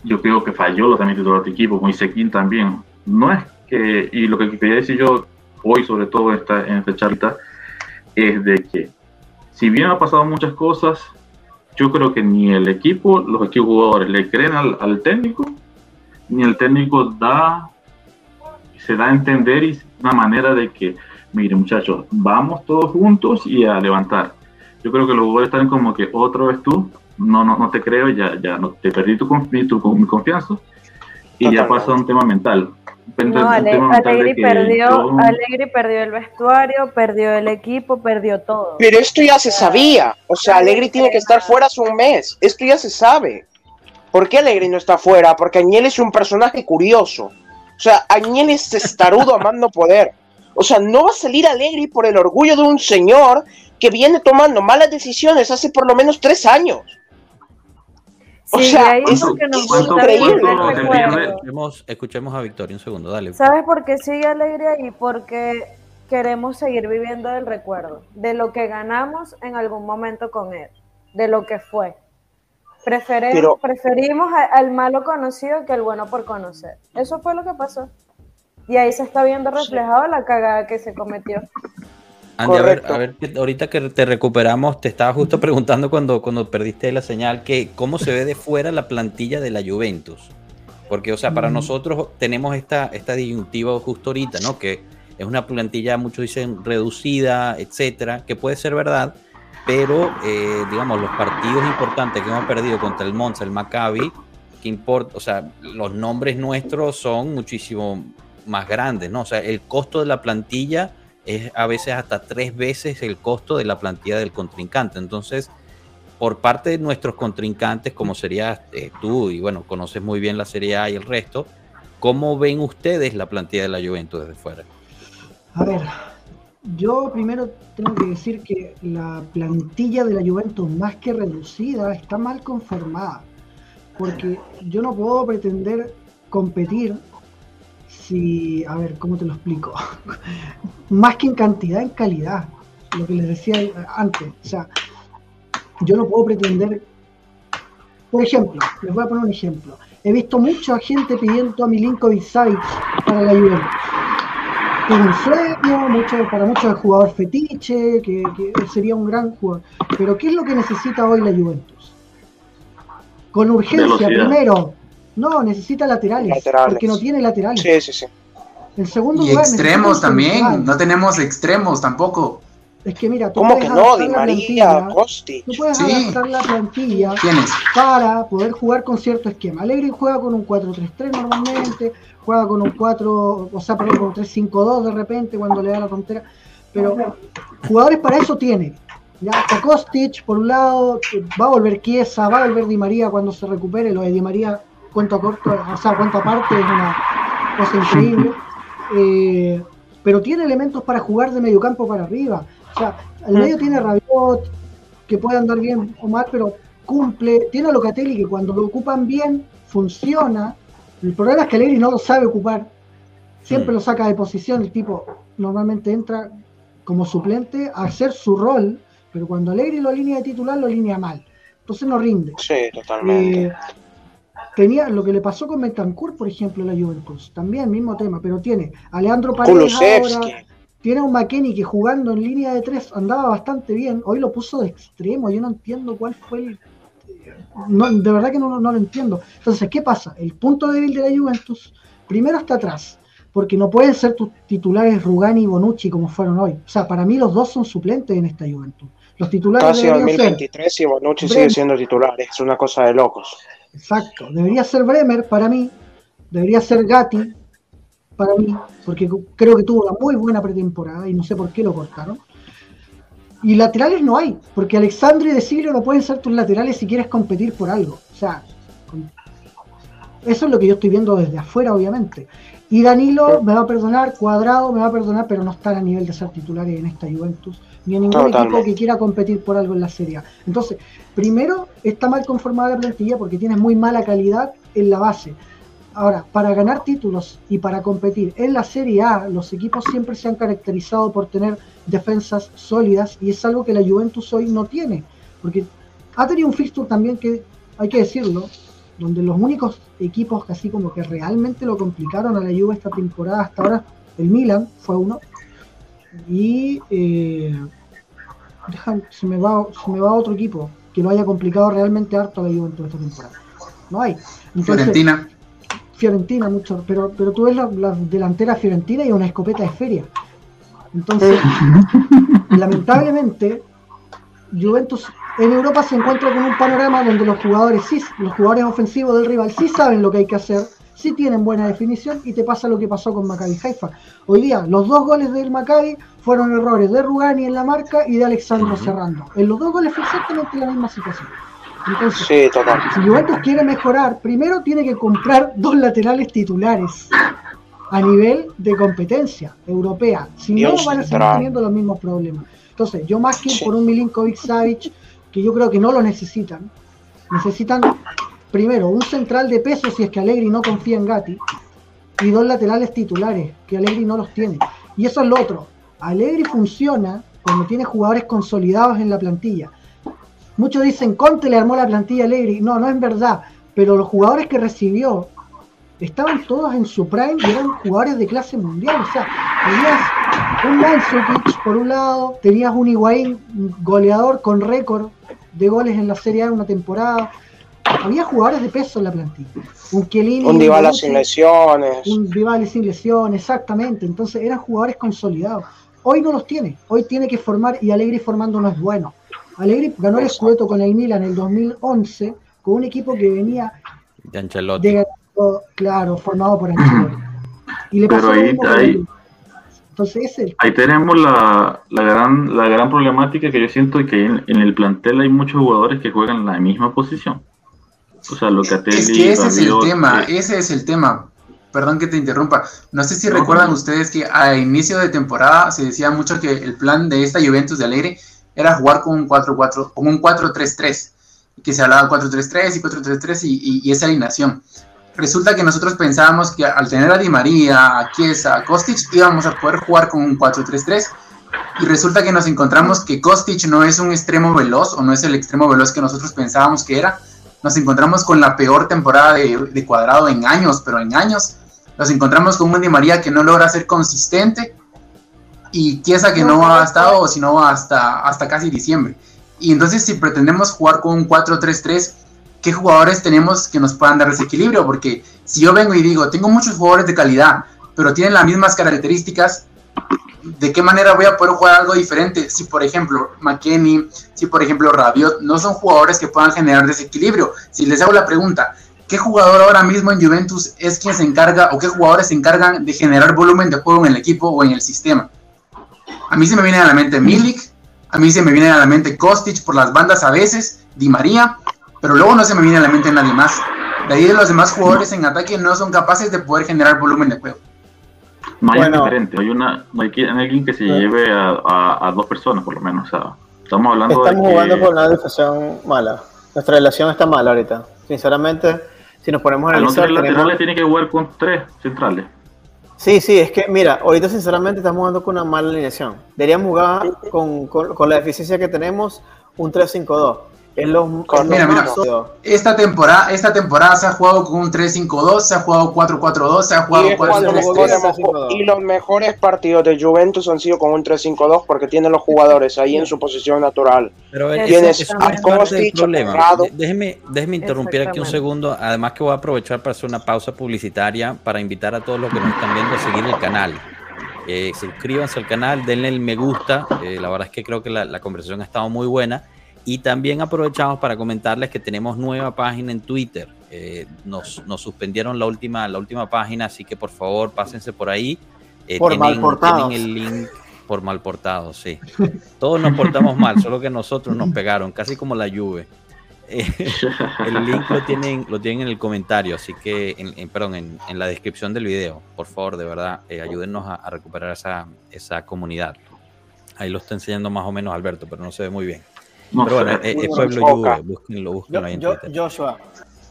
yo creo que falló lo también titular de equipo, Moisequín también. No es que, y lo que quería decir yo hoy, sobre todo esta, en esta charla, es de que si bien ha pasado muchas cosas, yo creo que ni el equipo, los equipos jugadores le creen al, técnico, ni el técnico da, se da a entender y una manera de que, mire muchachos, vamos todos juntos y a levantar. Yo creo que los jugadores están como que otro vez tú, no, no, no te creo, ya, ya no, te perdí tu, tu, mi confianza y ya pasa un tema mental. No, Alegri, perdió, perdió el vestuario, perdió el equipo, perdió todo. Pero esto ya se sabía. O sea, Alegri tiene que estar fuera hace un mes. Esto ya se sabe. ¿Por qué Alegri no está fuera? Porque Añel es un personaje curioso. O sea, Añel es testarudo amando poder. O sea, no va a salir Alegri por el orgullo de un señor que viene tomando malas decisiones hace por lo menos tres años. O sea, es increíble. Escuchemos, a Victoria un segundo, dale. ¿Sabes por qué sigue alegría y Porque queremos seguir viviendo del recuerdo, de lo que ganamos en algún momento con él, de lo que fue. Preferimos, preferimos al malo conocido que al bueno por conocer. Eso fue lo que pasó. Y ahí se está viendo reflejado la cagada que se cometió. Andy, a ver, a ver, ahorita que te recuperamos, te estaba justo preguntando cuando, cuando perdiste la señal que cómo se ve de fuera la plantilla de la Juventus. Porque, o sea, para nosotros tenemos esta, esta disyuntiva justo ahorita, ¿no? Que es una plantilla, muchos dicen, reducida, etcétera, que puede ser verdad, pero, eh, digamos, los partidos importantes que hemos perdido contra el Monza, el Maccabi, que importa, o sea, los nombres nuestros son muchísimo más grandes, ¿no? O sea, el costo de la plantilla es a veces hasta tres veces el costo de la plantilla del contrincante. Entonces, por parte de nuestros contrincantes, como serías eh, tú, y bueno, conoces muy bien la Serie A y el resto, ¿cómo ven ustedes la plantilla de la Juventus desde fuera? A ver, yo primero tengo que decir que la plantilla de la Juventus, más que reducida, está mal conformada. Porque yo no puedo pretender competir si, a ver, ¿cómo te lo explico? Más que en cantidad, en calidad, lo que les decía antes. O sea, yo no puedo pretender, por ejemplo, les voy a poner un ejemplo. He visto mucha gente pidiendo a Milinkovic Savic para la Juventus. Es un sueño, mucho, para muchos el jugador fetiche, que, que sería un gran jugador. Pero ¿qué es lo que necesita hoy la Juventus? Con urgencia, primero, no, necesita laterales, Porque no tiene laterales. Sí, sí, sí. El segundo y extremos también. No tenemos extremos tampoco. Es que mira, tú ¿Cómo que no? Di María, Costi. Tú puedes adaptar la plantilla para poder jugar con cierto esquema. Alegre juega con un 4-3-3 normalmente, juega con un 4, o sea, perdón, con un 3-5-2 de repente cuando le da la frontera. Pero jugadores para eso tiene. Ya Kostic, por un lado, va a volver Chiesa, va a volver Di María cuando se recupere. Lo de Di María cuento corto, o sea, cuento aparte, es una cosa increíble. Eh, pero tiene elementos para jugar de mediocampo para arriba. O sea, el medio tiene Rabiot, que puede andar bien o mal, pero cumple. Tiene a Locatelli, que cuando lo ocupan bien, funciona. El problema es que Alegri no lo sabe ocupar. Siempre lo saca de posición. El tipo normalmente entra como suplente a hacer su rol, pero cuando Alegri lo alinea de titular, lo alinea mal. Entonces no rinde. Sí, totalmente. Eh, tenía lo que le pasó con Betancourt, por ejemplo, la Juventus, también mismo tema, pero tiene a Leandro Paredes ahora, tiene a un McKenny que jugando en línea de tres andaba bastante bien, hoy lo puso de extremo, yo no entiendo cuál fue el... de verdad que no, no lo entiendo. Entonces, ¿qué pasa? El punto débil de la Juventus, primero está atrás, porque no pueden ser tus titulares Rugani y Bonucci como fueron hoy. O sea, para mí los dos son suplentes en esta Juventus. Los titulares Casi 2023 y Bonucci sigue siendo titular, es una cosa de locos. Exacto. Debería ser Bremer para mí. Debería ser Gatti. para mí, porque creo que tuvo una muy buena pretemporada y no sé por qué lo cortaron. Y laterales no hay, porque Alexandre y De no pueden ser tus laterales si quieres competir por algo. O sea, eso es lo que yo estoy viendo desde afuera, obviamente. Y Danilo me va a perdonar, Cuadrado me va a perdonar, pero no están a nivel de ser titulares en esta Juventus, ni en ningún equipo que quiera competir por algo en la Serie A. Entonces, primero, está mal conformada la plantilla porque tiene muy mala calidad en la base. Ahora, para ganar títulos y para competir en la Serie A, los equipos siempre se han caracterizado por tener defensas sólidas y es algo que la Juventus hoy no tiene, porque ha tenido un fixture también que, hay que decirlo, donde los únicos equipos que así como que realmente lo complicaron a la Juve esta temporada hasta ahora, el Milan fue uno, y eh, se, me va, se me va otro equipo que lo haya complicado realmente harto a la Juventus esta temporada. No hay. Fiorentina. Fiorentina mucho, pero, pero tú ves la, la delantera Fiorentina y una escopeta de feria. Entonces, lamentablemente, Juventus en Europa se encuentra con un panorama donde los jugadores sí, los jugadores ofensivos del rival sí saben lo que hay que hacer, sí tienen buena definición y te pasa lo que pasó con Maccabi Haifa. Hoy día los dos goles del Maccabi fueron errores de Rugani en la marca y de Alexandro cerrando. En los dos goles fue exactamente la misma situación. Entonces, si Juventus quiere mejorar, primero tiene que comprar dos laterales titulares a nivel de competencia europea. Si no, van a seguir teniendo los mismos problemas. Entonces, yo más que por un Milinkovic Savic, que yo creo que no lo necesitan, necesitan primero un central de peso si es que Allegri no confía en Gatti, y dos laterales titulares, que Allegri no los tiene. Y eso es lo otro. Allegri funciona cuando tiene jugadores consolidados en la plantilla. Muchos dicen, Conte le armó la plantilla a Allegri. No, no es verdad. Pero los jugadores que recibió estaban todos en su prime y eran jugadores de clase mundial. O sea, tenías un Mandzukic por un lado, tenías un Higuaín goleador con récord de goles en la Serie A en una temporada. Había jugadores de peso en la plantilla. Un Chiellini, un Dybala sin lesiones. Un Dybala sin lesiones, exactamente. Entonces eran jugadores consolidados. Hoy no los tiene. Hoy tiene que formar y Alegri formando no es bueno. Alegri ganó el Scudetto con el Milan en el 2011 con un equipo que venía de Ancelotti claro, formado por Ancelotti. Y le pasó ahí, ahí, Entonces, ahí tenemos la, la, gran, la gran problemática que yo siento que en, el plantel hay muchos jugadores que juegan en la misma posición. O sea, lo que Es que ese es el tema, ese es el tema. Perdón que te interrumpa. No sé si recuerdan ustedes que a inicio de temporada se decía mucho que el plan de esta Juventus de Alegre era jugar con un 4-4, con un 4-3-3, que se hablaba 4-3-3 y 4-3-3 y, y, esa alineación resulta que nosotros pensábamos que al tener a Di María, a Chiesa, a Kostic, íbamos a poder jugar con un 4-3-3. Y resulta que nos encontramos que Kostic no es un extremo veloz o no es el extremo veloz que nosotros pensábamos que era. Nos encontramos con la peor temporada de, cuadrado en años, pero en años. Nos encontramos con un Di María que no logra ser consistente y Chiesa que no ha estado, sino hasta, hasta casi diciembre. Y entonces si pretendemos jugar con un 4-3-3, qué jugadores tenemos que nos puedan dar ese equilibrio, porque si yo vengo y digo, tengo muchos jugadores de calidad, pero tienen las mismas características, ¿de qué manera voy a poder jugar algo diferente? Si, por ejemplo, McKenny, si, por ejemplo, Rabiot, no son jugadores que puedan generar desequilibrio. Si les hago la pregunta, ¿qué jugador ahora mismo en Juventus es quien se encarga o qué jugadores se encargan de generar volumen de juego en el equipo o en el sistema? A mí se me viene a la mente Milik, a mí se me viene a la mente Kostic por las bandas a veces, Di María, pero luego no se me viene a la mente nadie más. De ahí los demás jugadores en ataque no son capaces de poder generar volumen de juego. No hay diferente, hay, una, no hay, alguien que se lleve a, dos personas por lo menos. O sea, estamos hablando estamos jugando con una defensión mala. Nuestra relación está mala ahorita. Sinceramente, si nos ponemos a analizar... Los laterales tiene que jugar con tres centrales. Sí, sí, es que mira, ahorita sinceramente estamos jugando con una mala alineación. Deberíamos jugar con, con, con la deficiencia que tenemos un 3-5-2 mira, mira, esta temporada, esta temporada se ha jugado con un 3-5-2, se ha jugado 4-4-2, se ha jugado 4-3-3. Y los mejores partidos de Juventus han sido con un 3-5-2 porque tienen los jugadores ahí en su posición natural. Pero Tienes problema. Déjeme, déjeme interrumpir aquí un segundo. Además que voy a aprovechar para hacer una pausa publicitaria para invitar a todos los que nos están viendo a seguir el canal. Eh, suscríbanse al canal, denle el me gusta. Eh, la verdad es que creo que la, la conversación ha estado muy buena. Y también aprovechamos para comentarles que tenemos nueva página en Twitter. Eh, nos, nos, suspendieron la última, la última página, así que por favor pásense por ahí. Eh, por tienen, mal tienen el link por mal portados, sí. Todos nos portamos mal, solo que nosotros nos pegaron, casi como la lluvia. el link lo tienen, lo tienen en el comentario, así que, en, perdón, en, en, la descripción del video. Por favor, de verdad, eh, ayúdennos a, a, recuperar esa, esa comunidad. Ahí lo está enseñando más o menos Alberto, pero no se ve muy bien. Pero bueno, es, es Pueblo Juve, búsquenlo, búsquenlo ahí en yo, Joshua,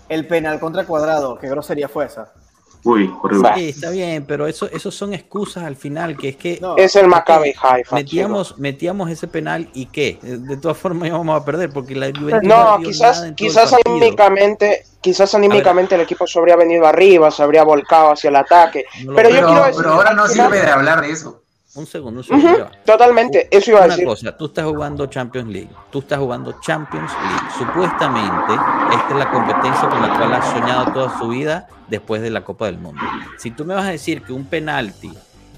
el penal contra cuadrado, ¿qué grosería fue esa? Uy, horrible. Sí, está bien, pero eso, eso son excusas al final, que es que... No, es el Maccabi Haifa. Metíamos, metíamos ese penal y ¿qué? De todas formas íbamos a perder porque la Juventus No, no quizás, quizás anímicamente, quizás anímicamente el equipo se habría venido arriba, se habría volcado hacia el ataque. No pero, yo quiero decir, pero ahora no sirve de hablar de eso. Un segundo, un segundo. Uh -huh, totalmente, eso iba a decir. Cosa, tú estás jugando Champions League, tú estás jugando Champions League. Supuestamente, esta es la competencia con la cual has soñado toda su vida después de la Copa del Mundo. Si tú me vas a decir que un penalti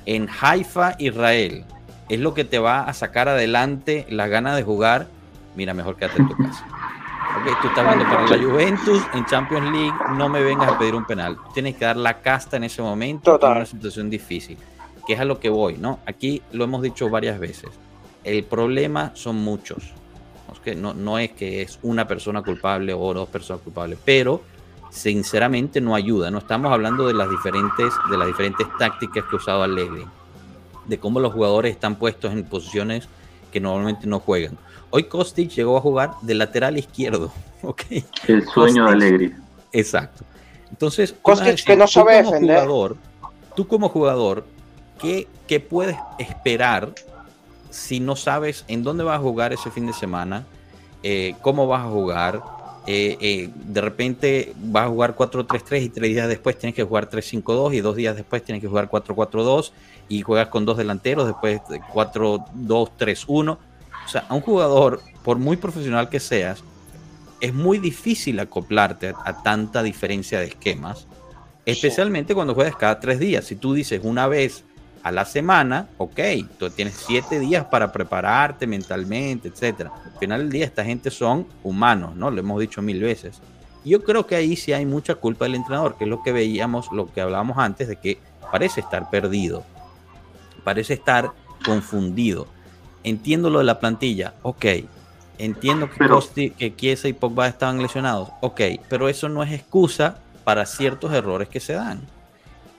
en Haifa, Israel, es lo que te va a sacar adelante las ganas de jugar, mira, mejor quédate en tu casa. Okay, tú estás jugando para la Juventus en Champions League, no me vengas a pedir un penal. Tienes que dar la casta en ese momento, Total. en una situación difícil que es a lo que voy, ¿no? Aquí lo hemos dicho varias veces. El problema son muchos. No, no es que es una persona culpable o dos personas culpables, pero sinceramente no ayuda. No estamos hablando de las diferentes, de las diferentes tácticas que ha usado Allegri, de cómo los jugadores están puestos en posiciones que normalmente no juegan. Hoy Kostic llegó a jugar de lateral izquierdo. ¿okay? El sueño Kostic, de Allegri. Exaco. Entonces, Kostic que no sabe como defender. Jugador, tú como jugador ¿Qué, ¿qué, puedes esperar si no sabes en dónde vas a jugar ese fin de semana? Eh, ¿Cómo vas a jugar? Eh, eh, de repente vas a jugar 4-3-3 y tres días después tienes que jugar 3-5-2 y dos días después tienes que jugar 4-4-2 y juegas con dos delanteros, después 4-2-3-1. O sea, a un jugador, por muy profesional que seas, es muy difícil acoplarte a, a tanta diferencia de esquemas, especialmente cuando juegas cada tres días. Si tú dices una vez a la semana, ok, tú tienes siete días para prepararte mentalmente, etcétera. Al final del día, esta gente son humanos, ¿no? Lo hemos dicho mil veces. Yo creo que ahí sí hay mucha culpa del entrenador, que es lo que veíamos, lo que hablábamos antes, de que parece estar perdido, parece estar confundido. Entiendo lo de la plantilla, ok. Entiendo que Pero- Costi, que Chiesa y Pogba estaban lesionados, ok. Pero eso no es excusa para ciertos errores que se dan.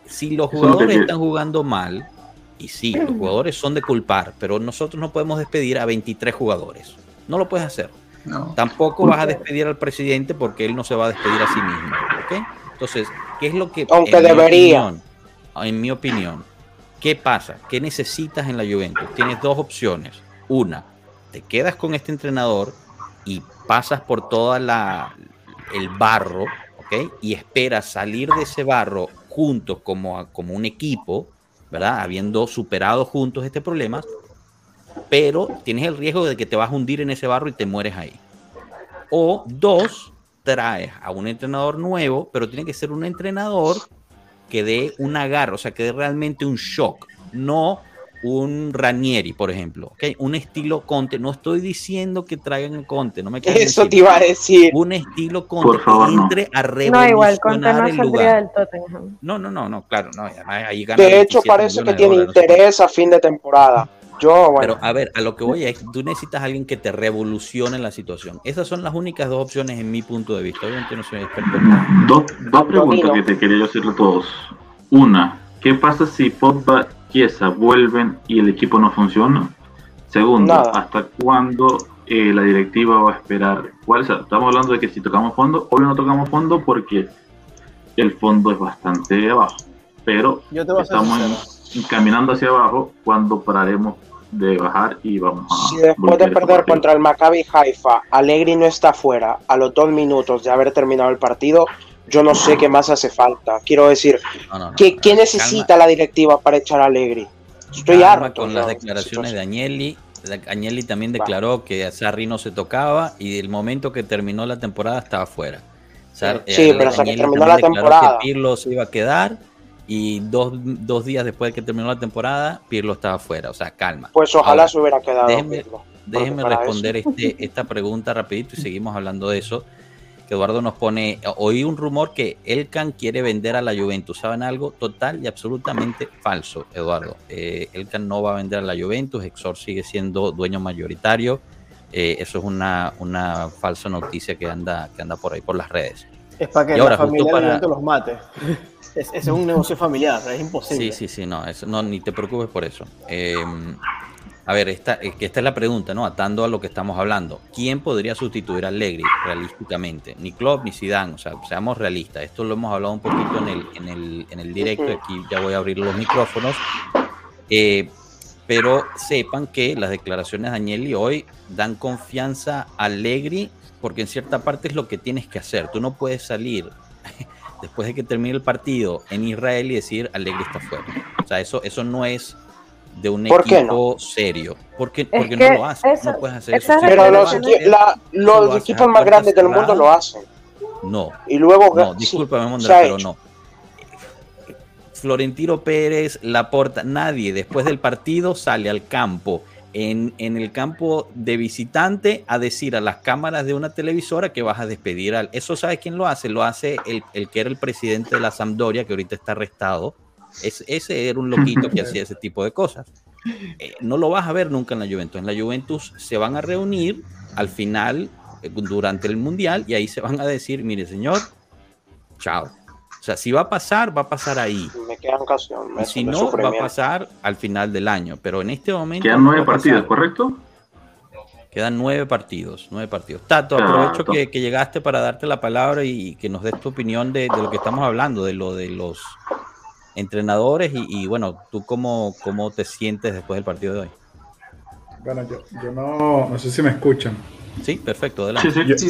Si los jugadores están jugando mal, y sí, los jugadores son de culpar, pero nosotros no podemos despedir a 23 jugadores. No lo puedes hacer. No. Tampoco vas a despedir al presidente porque él no se va a despedir a sí mismo. ¿ok? Entonces, ¿qué es lo que... Aunque en mi debería. opinión, en mi opinión, ¿qué pasa? ¿Qué necesitas en la Juventus? Tienes dos opciones. Una, te quedas con este entrenador y pasas por toda la el barro, ¿ok? Y esperas salir de ese barro juntos como, a- como un equipo, ¿verdad? Habiendo superado juntos este problema, pero tienes el riesgo de que te vas a hundir en ese barro y te mueres ahí. O dos, traes a un entrenador nuevo, pero tiene que ser un entrenador que dé un agarro, o sea, que dé realmente un shock, no un Ranieri, por ejemplo, ¿ok? Un estilo Conte. No estoy diciendo que traigan el Conte, no me Eso decir. te iba a decir. Un estilo Conte Por favor, que no. entre a No, revolucionar igual, Conte no el lugar. del Tottenham. No, no, no, no, claro, no. además ahí gana De hecho, 27 parece que tiene dólares, no sé interés a fin de temporada. Yo, bueno, Pero a ver, a lo que voy es, tú necesitas a alguien que te revolucione la situación. Esas son las únicas dos opciones en mi punto de vista. Obviamente no soy experto en nada. Dos, dos preguntas Domino. que te quería yo hacerle a todos. Una, ¿qué pasa si Pogba, Chiesa vuelven y el equipo no funciona? Segundo, Nada. ¿hasta cuándo eh, la directiva va a esperar? ¿Cuál es? Estamos hablando de que si tocamos fondo, obvio no tocamos fondo porque el fondo es bastante abajo. Pero estamos sincero. en- caminando hacia abajo cuando pararemos de bajar y vamos a... si después de perder contra el Maccabi Haifa, Allegri no está fuera a los dos minutos de haber terminado el partido, yo no sé qué más hace falta. Quiero decir, No, no, no. ¿qué, qué Calma- necesita la directiva para echar a Allegri? Estoy calma harto. con las declaraciones de Agnelli. Agnelli también Va. declaró que Sarri no se tocaba y el momento que terminó la temporada estaba fuera. Sar- Sí, eh, pero hasta que terminó la declaró temporada. Que Pirlo se iba a quedar y dos, dos días después de que terminó la temporada, Pirlo estaba fuera. O sea, calma. Pues ojalá Ahora, se hubiera quedado. Déjenme responder este, esta pregunta rapidito y seguimos hablando de eso. Que Eduardo nos pone, oí un rumor que Elkan quiere vender a la Juventus. ¿Saben algo? Total y absolutamente falso, Eduardo. Eh, Elkan no va a vender a la Juventus, Exor sigue siendo dueño mayoritario. Eh, eso es una, una falsa noticia que anda, que anda por ahí por las redes. Es para que la familia los mate. Es, es, un negocio familiar, es imposible. Sí, sí, sí, no, no ni te preocupes por eso. Eh, a ver, esta, esta es la pregunta, ¿no? Atando a lo que estamos hablando. ¿Quién podría sustituir a Allegri realísticamente? Ni Klopp ni Zidane, o sea, seamos realistas. Esto lo hemos hablado un poquito en el, en el, en el directo, aquí ya voy a abrir los micrófonos. Eh, pero sepan que las declaraciones de Agnelli hoy dan confianza a Allegri porque en cierta parte es lo que tienes que hacer. Tú no puedes salir después de que termine el partido en Israel y decir Allegri está fuera. O sea, eso, eso no es de un equipo serio. Porque, porque no lo hacen. no puedes hacer eso. Pero los, los equipos más grandes del mundo lo hacen. No. Y luego. No, discúlpame, pero no. Florentino Pérez, Laporta, nadie después del partido sale al campo. En, en, el campo de visitante a decir a las cámaras de una televisora que vas a despedir al... Eso sabe quién lo hace, lo hace el, el que era el presidente de la Sampdoria, que ahorita está arrestado, ese era un loquito que hacía ese tipo de cosas. Eh, no lo vas a ver nunca en la Juventus. En la Juventus se van a reunir al final, eh, durante el Mundial, y ahí se van a decir, mire señor, chao. O sea, si va a pasar, va a pasar ahí. Me queda ocasión. Me, si no, va a pasar al final del año. Pero en este momento... Quedan nueve partidos, ¿correcto? Quedan nueve partidos, nueve partidos. Tato, aprovecho que, llegaste para darte la palabra y que nos des tu opinión de, de, lo que estamos hablando, de lo de los entrenadores y, bueno, ¿tú cómo, cómo te sientes después del partido de hoy? Bueno, yo, yo no, no sé si me escuchan. Sí, perfecto, adelante.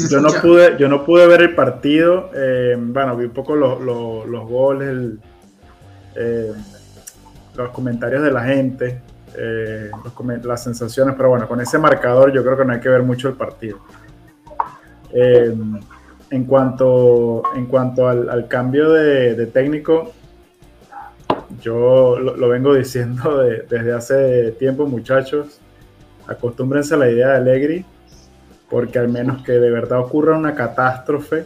yo, no pude, yo no pude ver el partido, eh, bueno, vi un poco los, los, goles, eh, los comentarios de la gente, eh, las sensaciones, pero bueno, con ese marcador yo creo que no hay que ver mucho el partido. en cuanto, en cuanto al, cambio de, de técnico, yo lo, vengo diciendo desde hace tiempo, muchachos, acostúmbrense a la idea de Allegri, porque al menos que de verdad ocurra una catástrofe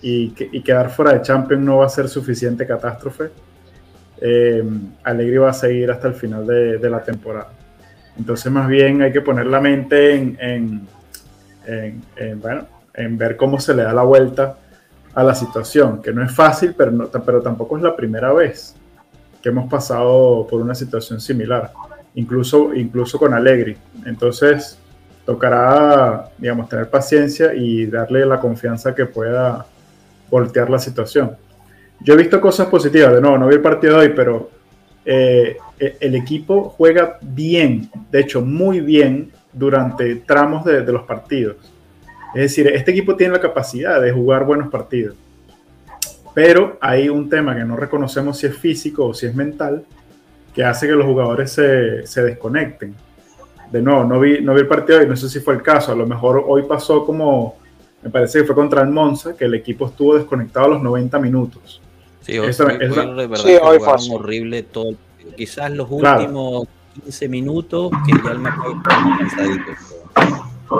y, quedar fuera de Champions no va a ser suficiente catástrofe, eh, Allegri va a seguir hasta el final de, la temporada. Entonces más bien hay que poner la mente en, bueno, en ver cómo se le da la vuelta a la situación, que no es fácil, pero, pero tampoco es la primera vez que hemos pasado por una situación similar, incluso, incluso con Allegri. Entonces, tocará, digamos, tener paciencia y darle la confianza que pueda voltear la situación. Yo he visto cosas positivas, de nuevo, no vi el partido de hoy, pero eh, e, el equipo juega bien, de hecho, muy bien durante tramos de los partidos. Es decir, este equipo tiene la capacidad de jugar buenos partidos. Pero hay un tema que no reconocemos si es físico o si es mental, que hace que los jugadores se, se desconecten. De nuevo, no vi, no vi el partido y no sé si fue el caso. A lo mejor hoy pasó como, me parece que fue contra el Monza, que el equipo estuvo desconectado a los 90 minutos. Sí, hoy, fue, sí, hoy fue horrible todo. Quizás los últimos 15 minutos que ya el mercado cansadito.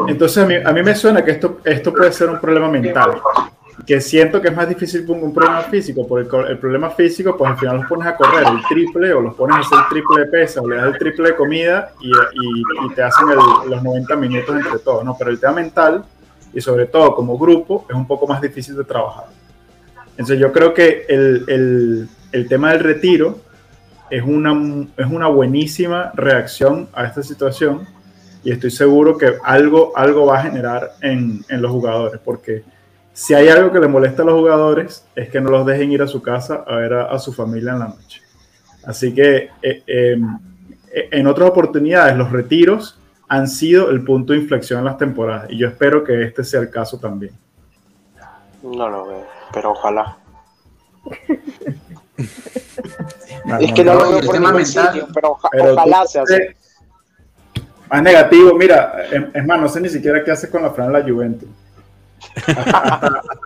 Entonces a mí, a mí, me suena que esto, esto puede ser un problema mental que siento que es más difícil un, un problema físico, porque el, problema físico, pues al final los pones a correr el triple o los pones a hacer el triple de peso o le das el triple de comida y, y, te hacen los 90 minutos entre todos, ¿no? Pero el tema mental y sobre todo como grupo es un poco más difícil de trabajar. Entonces yo creo que el, el, el tema del retiro es una, es una buenísima reacción a esta situación y estoy seguro que algo, algo va a generar en, en los jugadores, porque si hay algo que le molesta a los jugadores es que no los dejen ir a su casa a ver a, su familia en la noche. Así que eh, em, eh, en otras oportunidades los retiros han sido el punto de inflexión en las temporadas y yo espero que este sea el caso también. No lo veo, pero ojalá. es que no, lo veo por ningún sitio, pero, ojalá sea así. Más negativo, mira, es más, no sé ni siquiera qué hace con la Fran la Juventus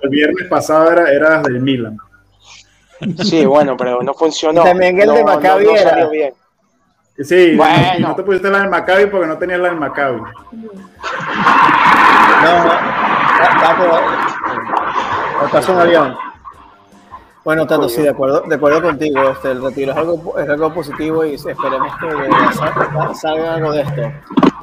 el viernes pasado era, era del Milan. Sí, bueno, pero no funcionó. También el de Maccabi era. Bien. Sí, bueno. no te pusiste la del Maccabi porque no tenías la del Maccabi. No, no. Pasa un avión. Bueno, Tato, sí, de acuerdo, de acuerdo contigo. Este, el retiro es algo, es algo positivo y esperemos que salga, salga algo de esto.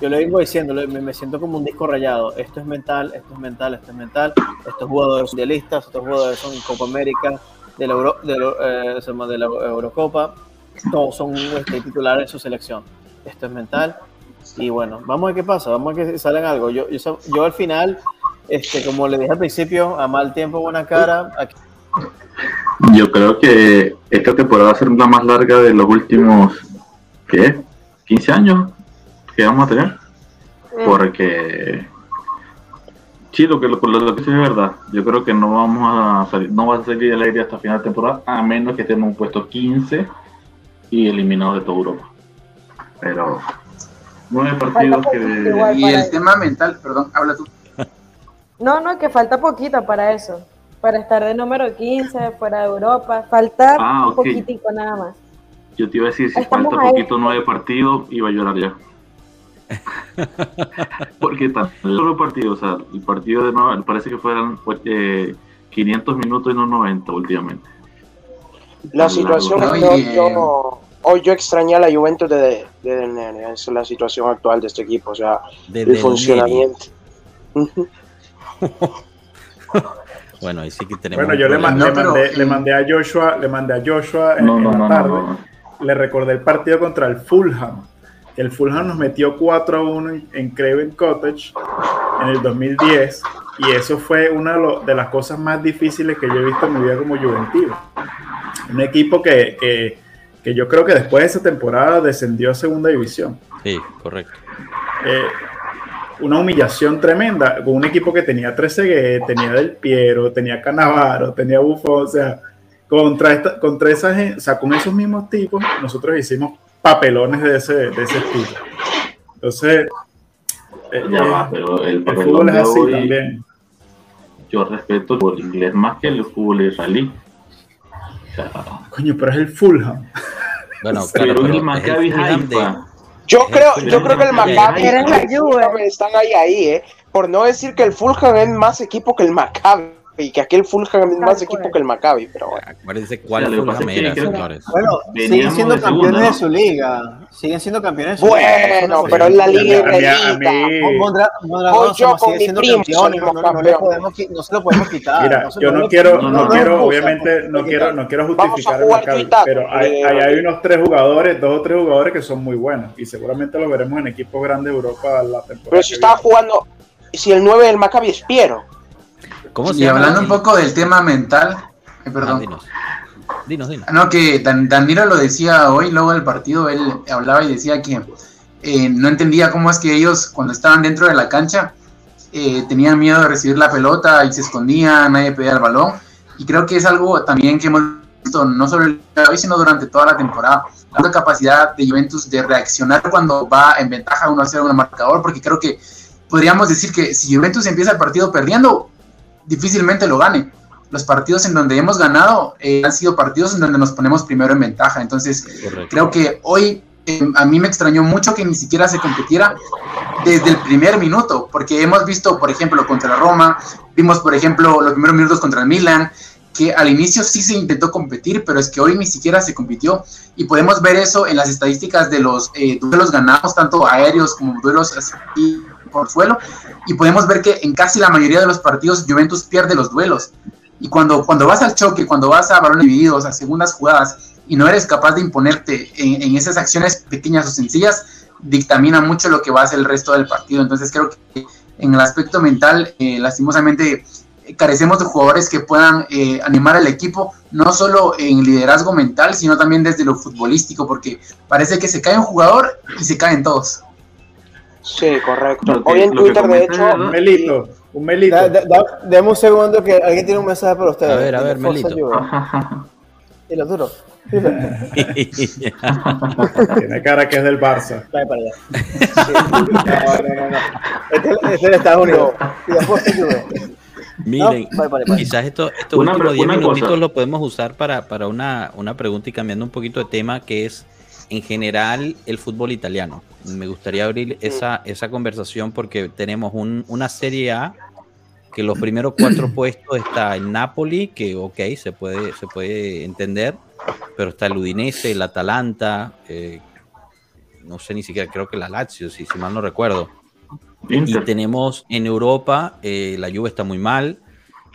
Yo le vengo diciendo, me, siento como un disco rayado. Esto es mental, esto es mental, esto es mental. Estos jugadores son idealistas, estos jugadores son Copa América, de la, Euro, de, eh, de la Eurocopa. Todos son este, titulares de su selección. Esto es mental. Y bueno, vamos a ver qué pasa, vamos a ver que salen algo. Yo, yo, yo al final, este, como le dije al principio, a mal tiempo, buena cara. Aquí yo creo que esta temporada va a ser la más larga de los últimos, ¿qué? ¿15 años que vamos a tener? Porque sí, lo que, lo, lo que sí es verdad. Yo creo que no vamos a salir, no va a salir del aire hasta final de temporada, a menos que estemos puesto 15 y eliminados de toda Europa. Pero nueve partidos que... Y el tema mental, perdón, habla tú. No, no, que falta poquito para eso para estar de número 15 fuera de Europa. Falta Ah, un poquitico nada más. Yo te iba a decir, si Estamos falta ahí. poquito nueve partidos, iba a llorar ya. Porque está solo partido, o sea, el partido de nuevo, parece que fueran eh, 500 minutos y no 90 últimamente. La situación No, es que yo, hoy yo extrañé a la Juventus de, de Del Nene. Esa es la situación actual de este equipo, o sea, De- el del funcionamiento. Ujú. Bueno, ahí sí que tenemos. Bueno, yo le, problema. man- No, le pero- mandé, le mandé a Joshua, le mandé a Joshua en, No, en no, la tarde. no, no. Le recordé el partido contra el Fulham. El Fulham nos metió 4 a 1 en- en Craven Cottage en el 2010. Y eso fue una de las cosas más difíciles que yo he visto en mi vida como juventino. Un equipo que, que, que yo creo que después de esa temporada descendió a segunda división. Sí, correcto. Eh, una humillación tremenda con un equipo que tenía Trezeguet, tenía Del Piero, tenía Canavaro, tenía Buffon, o sea, contra, esta, contra esa gente, o sea, con esos mismos tipos, nosotros hicimos papelones de ese, de ese estilo. Entonces, eh, Ya eh, va, pero el fútbol es así hoy, también. yo respeto el fútbol inglés más que el fútbol israelí. O sea, Coño, pero es el Fulham. Bueno, claro, pero es pero el Maccabi el Haifa. Yo creo, yo creo que el. Maccabi y el. Fulham están ahí, ahí, ¿eh? Por no decir que el Fulham es más equipo que el Maccabi. Y que aquel Fulham es más equipo que el Maccabi, pero bueno. Acuérdense cuál O sea, Fulham era, que- señores. Bueno, siguen siendo de campeones segunda, de su liga. Siguen siendo campeones de su liga. Bueno, pero es la liga a mí- a israelita. mí- Mondra- Mondragón Hoy yo con mi siendo primo no, no, no le campeones. podemos qui- no se lo podemos quitar. Mira, no yo no quiero, no, no, no, quiero, no, obviamente, no, quiero, no quiero justificar el Maccabi, pero hay, hay, hay unos tres jugadores, dos o tres jugadores que son muy buenos y seguramente lo veremos en equipos grandes de Europa la temporada. Pero si estaba jugando, si el 9 del Maccabi es Piero. ¿Cómo se Y llama? hablando un poco del tema mental, eh, Ah, perdón. dinos. Dinos, dinos. No, que Dan- Danilo lo decía hoy, luego del partido, él hablaba y decía que eh, no entendía cómo es que ellos, cuando estaban dentro de la cancha, eh, tenían miedo de recibir la pelota y se escondían, nadie pedía el balón. Y creo que es algo también que hemos visto, no solo el día de hoy, sino durante toda la temporada. La capacidad de Juventus de reaccionar cuando va en ventaja 1-0 en el marcador, porque creo que podríamos decir que si Juventus empieza el partido perdiendo, difícilmente lo gane los partidos en donde hemos ganado eh, han sido partidos en donde nos ponemos primero en ventaja. Entonces, Correcto. creo que hoy eh, a mí me extrañó mucho que ni siquiera se competiera desde el primer minuto, porque hemos visto, por ejemplo, contra Roma, vimos, por ejemplo, los primeros minutos contra el Milan, que al inicio sí se intentó competir, pero es que hoy ni siquiera se compitió. Y podemos ver eso en las estadísticas de los eh, duelos ganados, tanto aéreos como duelos así por suelo, y podemos ver que en casi la mayoría de los partidos Juventus pierde los duelos. Y cuando, cuando vas al choque, cuando vas a balones divididos, a segundas jugadas, y no eres capaz de imponerte en, esas acciones pequeñas o sencillas, dictamina mucho lo que va a ser el resto del partido. Entonces creo que en el aspecto mental, eh, lastimosamente, carecemos de jugadores que puedan eh, animar al equipo, no solo en liderazgo mental, sino también desde lo futbolístico, porque parece que se cae un jugador y se caen todos. Sí, correcto. Lo que- Hoy en lo Twitter, de hecho. Un melito, un melito. Da- da- da- Deme un segundo que alguien tiene un mensaje para ustedes. A ver, a ver, Melito. Juve. Dilo duro. Tiene cara que es del Barça. Vaya para allá. Sí. No, no, no, no. Este, este es de Estados Unidos. Y después se Juve. Miren, No, vale, vale, vale. quizás esto, estos Una últimos pre- 10 una minutitos cosa. lo podemos usar para, para una, una pregunta y cambiando un poquito de tema, que es en general el fútbol italiano. Me gustaría abrir esa, esa conversación porque tenemos un- una Serie A que los primeros cuatro puestos está el Napoli, que ok, se puede, se puede entender, pero está el Udinese, el Atalanta, eh, no sé ni siquiera, creo que la Lazio, si, si mal no recuerdo. Y tenemos en Europa, eh, la Juve está muy mal,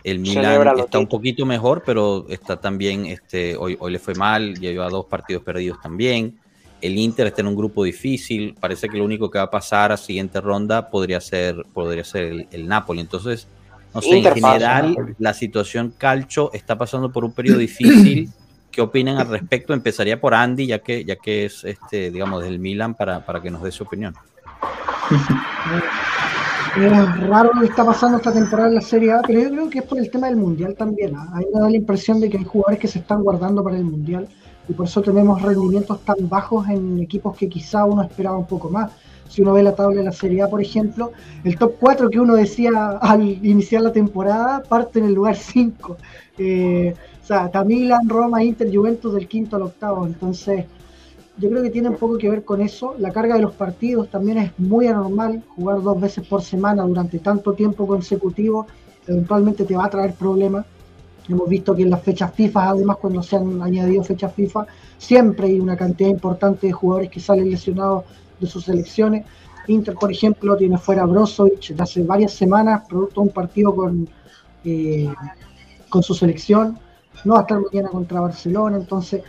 el Milan está un poquito mejor, pero está también, este, hoy, hoy le fue mal, ya lleva dos partidos perdidos también. El Inter está en un grupo difícil, parece que lo único que va a pasar a siguiente ronda podría ser, podría ser el, Napoli. Entonces, no sé, en general la situación calcho está pasando por un periodo difícil. ¿Qué opinan al respecto? Empezaría por Andy, ya que, ya que es, este, digamos, del Milan, para, para que nos dé su opinión. Es raro lo que está pasando esta temporada en la Serie A, pero yo creo que es por el tema del Mundial también. ¿ah? A mí me da la impresión de que hay jugadores que se están guardando para el Mundial y por eso tenemos rendimientos tan bajos en equipos que quizá uno esperaba un poco más. Si uno ve la tabla de la Serie A, por ejemplo, el top 4 que uno decía al iniciar la temporada parte en el lugar 5. Eh, o sea, Tamilan, Roma, Inter, Juventus del quinto al octavo. Entonces, yo creo que tiene un poco que ver con eso. La carga de los partidos también es muy anormal. Jugar dos veces por semana durante tanto tiempo consecutivo eventualmente te va a traer problemas. Hemos visto que en las fechas FIFA, además cuando se han añadido fechas FIFA, siempre hay una cantidad importante de jugadores que salen lesionados de sus selecciones. Inter, por ejemplo, tiene fuera Brozovic de hace varias semanas, producto de un partido con, eh, con su selección. No va a estar mañana contra Barcelona, entonces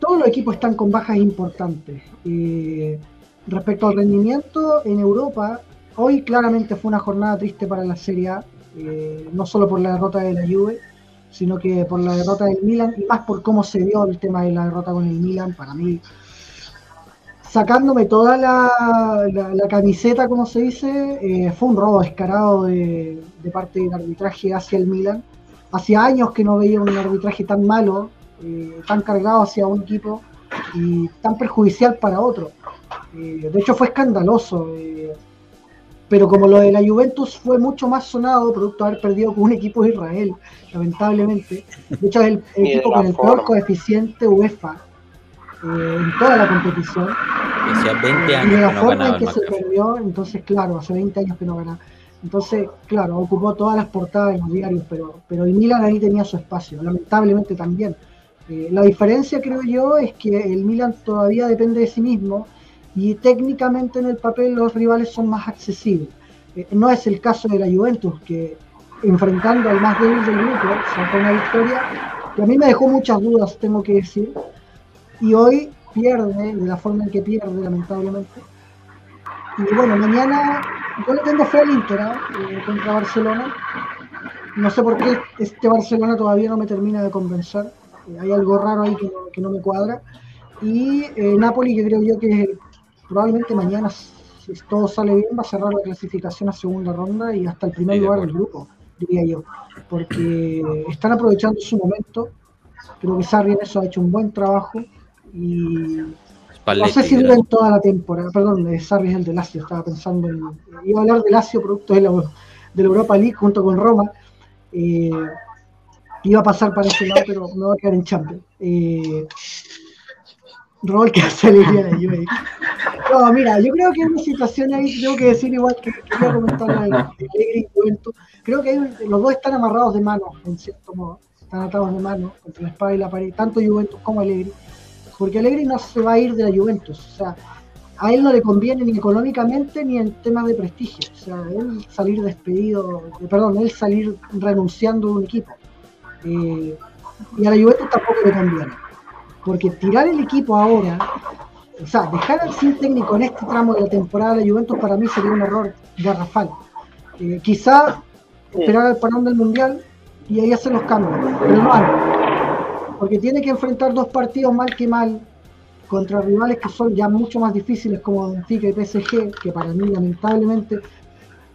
todos los equipos están con bajas importantes. Eh, respecto al rendimiento en Europa, hoy claramente fue una jornada triste para la Serie A, eh, no solo por la derrota de la Juve, sino que por la derrota del Milan y más por cómo se dio el tema de la derrota con el Milan, para mí, sacándome toda la, camiseta, como se dice, eh, fue un robo descarado de, parte del arbitraje hacia el Milan. Hacía años que no veía un arbitraje tan malo eh, tan cargado hacia un equipo y tan perjudicial para otro. De hecho fue escandaloso, pero como lo de la Juventus fue mucho más sonado, producto de haber perdido con un equipo de Israel, lamentablemente. De hecho es el, equipo con el peor coeficiente UEFA en toda la competición. y de la forma en que se perdió, entonces claro, hace 20 años que no ganaba. Entonces, claro, ocupó todas las portadas de los diarios, pero, pero el Milan ahí tenía su espacio, lamentablemente también. Eh, la diferencia, creo yo, es que el Milan todavía depende de sí mismo y técnicamente en el papel los rivales son más accesibles. Eh, no es el caso de la Juventus, que enfrentando al más débil del grupo sacó una victoria que a mí me dejó muchas dudas, tengo que decir, y hoy pierde de la forma en que pierde, lamentablemente. Y bueno, mañana yo le tengo fe al Inter ¿eh? contra Barcelona. No sé por qué este Barcelona todavía no me termina de convencer hay algo raro ahí que no, me cuadra. Y eh, Napoli, que creo yo que probablemente mañana, si todo sale bien, va a cerrar la clasificación a segunda ronda y hasta el primer lugar del grupo, diría yo. Porque están aprovechando su momento. Creo que Sarri en eso ha hecho un buen trabajo. Y no sé si duran toda la temporada. Perdón, eh, Sarri es el de Lazio, estaba pensando en. Iba a hablar de Lazio, producto de la, de la Europa League junto con Roma. Eh, iba a pasar para ese lado, pero me voy a quedar en Champions. Eh, rol que hace de Juve. No, mira, yo creo que hay una situación ahí, tengo que decir igual que quería comentar la Alegre y Juventus. Creo que los dos están amarrados de mano, en cierto modo. Están atados de mano entre la espada y la pared, tanto Juventus como Alegre. Porque Alegre no se va a ir de la Juventus. O sea, a él no le conviene ni económicamente ni en temas de prestigio. O sea, él salir despedido, perdón, él salir renunciando de un equipo. Eh, y a la Juventus tampoco le conviene. Porque tirar el equipo ahora, o sea, dejar al sin técnico en este tramo de la temporada de la Juventus para mí sería un error garrafal. Eh, quizá esperar al parón del Mundial y ahí hacer los cambios, pero no Porque tiene que enfrentar dos partidos mal que mal contra rivales que son ya mucho más difíciles como Benfica y PSG, que para mí lamentablemente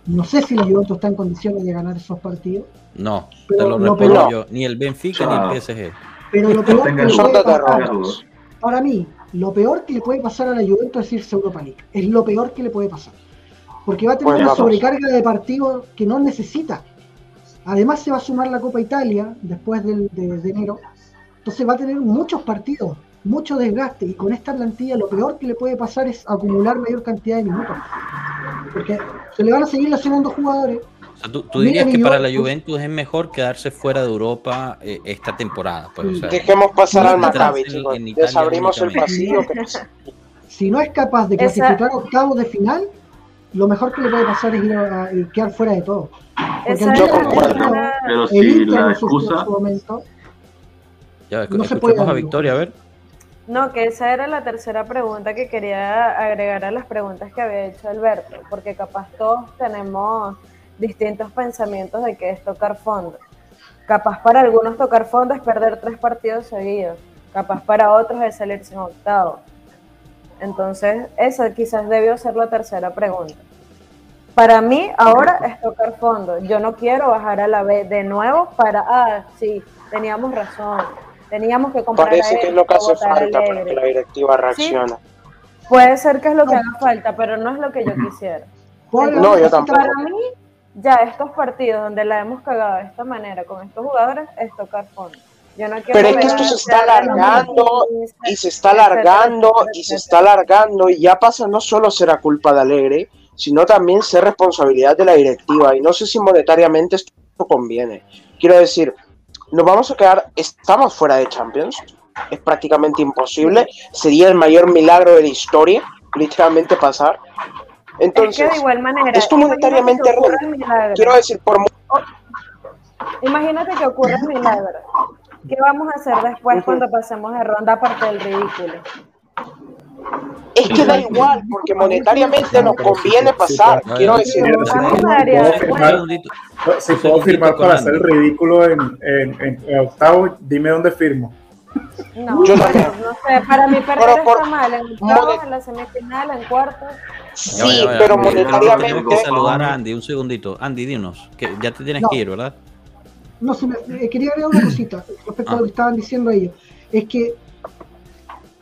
no sé si la Juventus está en condiciones de ganar esos partidos. No, te lo, respondo yo. Ni el Benfica ni el PSG. Pero lo peor que le puede pasar, para mí, lo peor que le puede pasar a la Juventus es irse a Europa League. Es lo peor que le puede pasar. Porque va a tener pues una sobrecarga de partidos que no necesita. Además se va a sumar la Copa Italia después de, de enero. Entonces va a tener muchos partidos mucho desgaste y con esta plantilla lo peor que le puede pasar es acumular mayor cantidad de minutos. Porque se le van a seguir lesionando jugadores tú, dirías que para la Juventus es mejor quedarse fuera de Europa eh, esta temporada. Pues, Dejemos pasar al Maccabi, Desabrimos el pasillo. Si no es capaz de clasificar octavos de final, lo mejor que le puede pasar es ir a, quedar fuera de todo. Yo concuerdo. Pero si la excusa... Ya, no se puede a Victoria, a ver. No, que esa era la tercera pregunta que quería agregar a las preguntas que había hecho Alberto, porque capaz todos tenemos distintos pensamientos de qué es tocar fondo. Capaz para algunos tocar fondo es perder tres partidos seguidos, capaz para otros es salir sin octavo. Entonces, esa quizás debió ser la tercera pregunta. Para mí, ahora es tocar fondo. Yo no quiero bajar a la B de nuevo para, ah, sí, teníamos razón Teníamos que comprar. Parece que es lo que hace falta para que la directiva reaccione. puede ser que es lo que haga falta, pero no es lo que yo quisiera. no, yo tampoco. Para mí, ya estos partidos donde la hemos cagado de esta manera con estos jugadores es tocar fondo. Yo no pero es que esto se está alargando y se está alargando y se está alargando y ya pasa no solo será culpa de Alegre, sino también ser responsabilidad de la directiva y no sé si monetariamente esto conviene. Quiero decir, nos vamos a quedar, estamos fuera de Champions, es prácticamente imposible, sería el mayor milagro de la historia, literalmente pasar. Entonces, de igual manera, esto monetariamente Quiero decir, por... Imagínate que ocurre el milagro. ¿Qué vamos a hacer después cuando pasemos de ronda aparte del ridículo? Es que da igual, porque monetariamente nos conviene pasar. Quiero decir, si puedo firmar para hacer el ridículo en, en, octavo, dime dónde firmo. No, yo no sé, para mí perder está mal, en octavo, en la semifinal, en cuarto. Sí, pero monetariamente. Tengo que saludar a Andy, un segundito. Andy, dinos, que ya te tienes que ir, ¿verdad? No, se me, eh, quería agregar una cosita respecto a lo que estaban diciendo ellos. Es que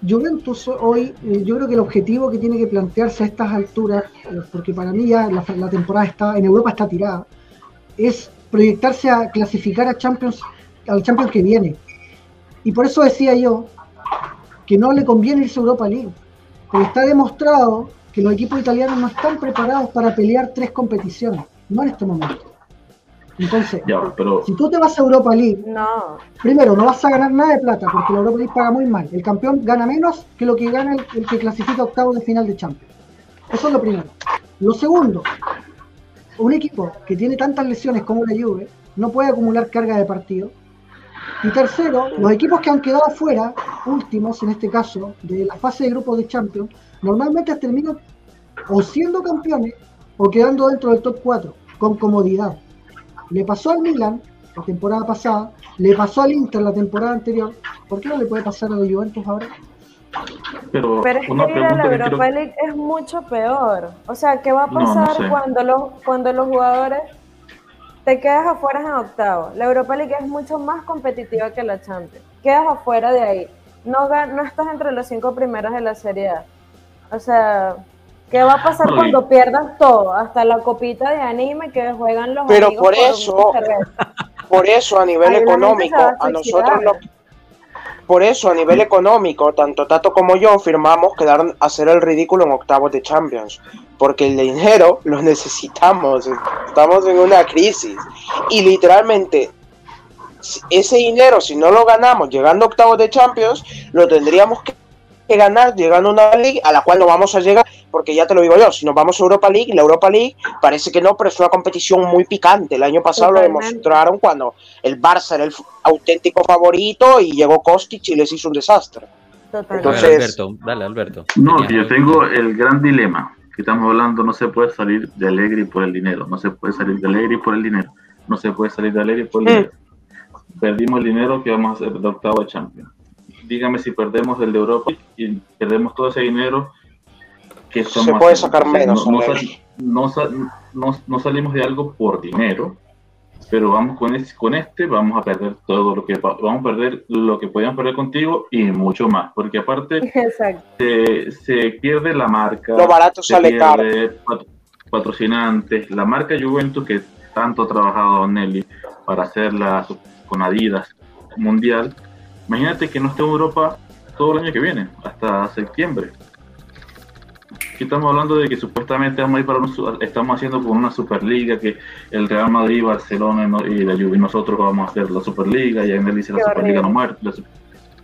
Juventus hoy, eh, yo creo que el objetivo que tiene que plantearse a estas alturas, eh, porque para mí ya la, temporada está en Europa está tirada, es proyectarse a clasificar a Champions, al Champions que viene. Y por eso decía yo que no le conviene irse a Europa League, porque está demostrado que los equipos italianos no están preparados para pelear tres competiciones, no en este momento. Entonces, si tú te vas a Europa League, no. primero no vas a ganar nada de plata porque la Europa League paga muy mal. El campeón gana menos que lo que gana el, que clasifica octavo de final de Champions. Eso es lo primero. Lo segundo, un equipo que tiene tantas lesiones como la Juve no puede acumular carga de partido. Y tercero, los equipos que han quedado fuera, últimos en este caso, de la fase de grupos de Champions, normalmente terminan o siendo campeones o quedando dentro del top 4 con comodidad. Le pasó al Milan la temporada pasada, le pasó al Inter la temporada anterior. ¿Por qué no le puede pasar a los Juventus ahora? Pero, es que ir a la Europa League es mucho peor. O sea, ¿qué va a pasar cuando, los, cuando los jugadores te quedas afuera en octavo? La Europa League es mucho más competitiva que la Champions. Quedas afuera de ahí. No, no estás entre los cinco primeros de la Serie A. O sea, ¿Qué va a pasar cuando pierdas todo? Hasta la copita de anime que juegan los Pero por eso, por eso a nivel económico, a, nosotros no, por eso a nivel económico, tanto Tato como yo firmamos quedar hacer el ridículo en octavos de Champions, porque el dinero lo necesitamos, estamos en una crisis y literalmente ese dinero si no lo ganamos llegando a octavos de Champions, lo tendríamos que ganar llegando a una liga a la cual no vamos a llegar, porque ya te lo digo yo, si nos vamos a Europa League, la Europa League parece que no, pero es una competición muy picante. El año pasado lo demostraron cuando el Barça era el auténtico favorito y llegó Kostic y les hizo un desastre. Entonces, Alberto, dale Alberto. No, yo tengo el gran dilema que estamos hablando, no se puede salir de Alegre por el dinero, no se puede salir de Alegre por el dinero, no se puede salir de Alegre por el dinero. Perdimos el dinero que vamos a ser de octavo de Champions. Dígame si perdemos el de Europa y perdemos todo ese dinero que se puede sacar menos no, salimos de algo por dinero pero vamos con este, con este vamos a perder todo lo que vamos a perder lo que podíamos perder contigo y mucho más porque aparte se, pierde la marca lo barato se sale caro. patrocinantes la marca Juventus que tanto ha trabajado Nelly para hacerla con Adidas mundial. Imagínate que no esté en Europa todo el año que viene, hasta septiembre. Aquí estamos hablando de que supuestamente vamos a ir para estamos haciendo con una Superliga, que el Real Madrid, Barcelona y la Juve, nosotros vamos a hacer la Superliga, y él dice la Superliga no muerte.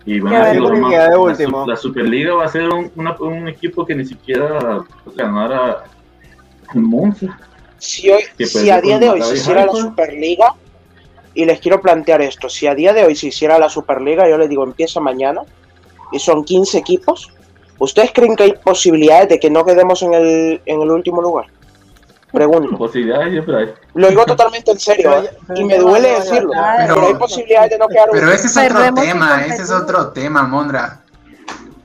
y van a decir la, Superliga va a ser un, un equipo que ni siquiera ganara el Monza. Si, hoy, si a día de hoy se hiciera la Superliga, y les quiero plantear esto, si a día de hoy se hiciera la Superliga, yo les digo, empieza mañana, y son 15 equipos, ¿ustedes creen que hay posibilidades de que no quedemos en el, en el último lugar? Pregunto. Posibilidades siempre hay. Lo digo totalmente en serio, ¿eh? y me duele decirlo, pero, hay posibilidades de no quedar Pero ese es otro tema, ese es otro tema, Mondra.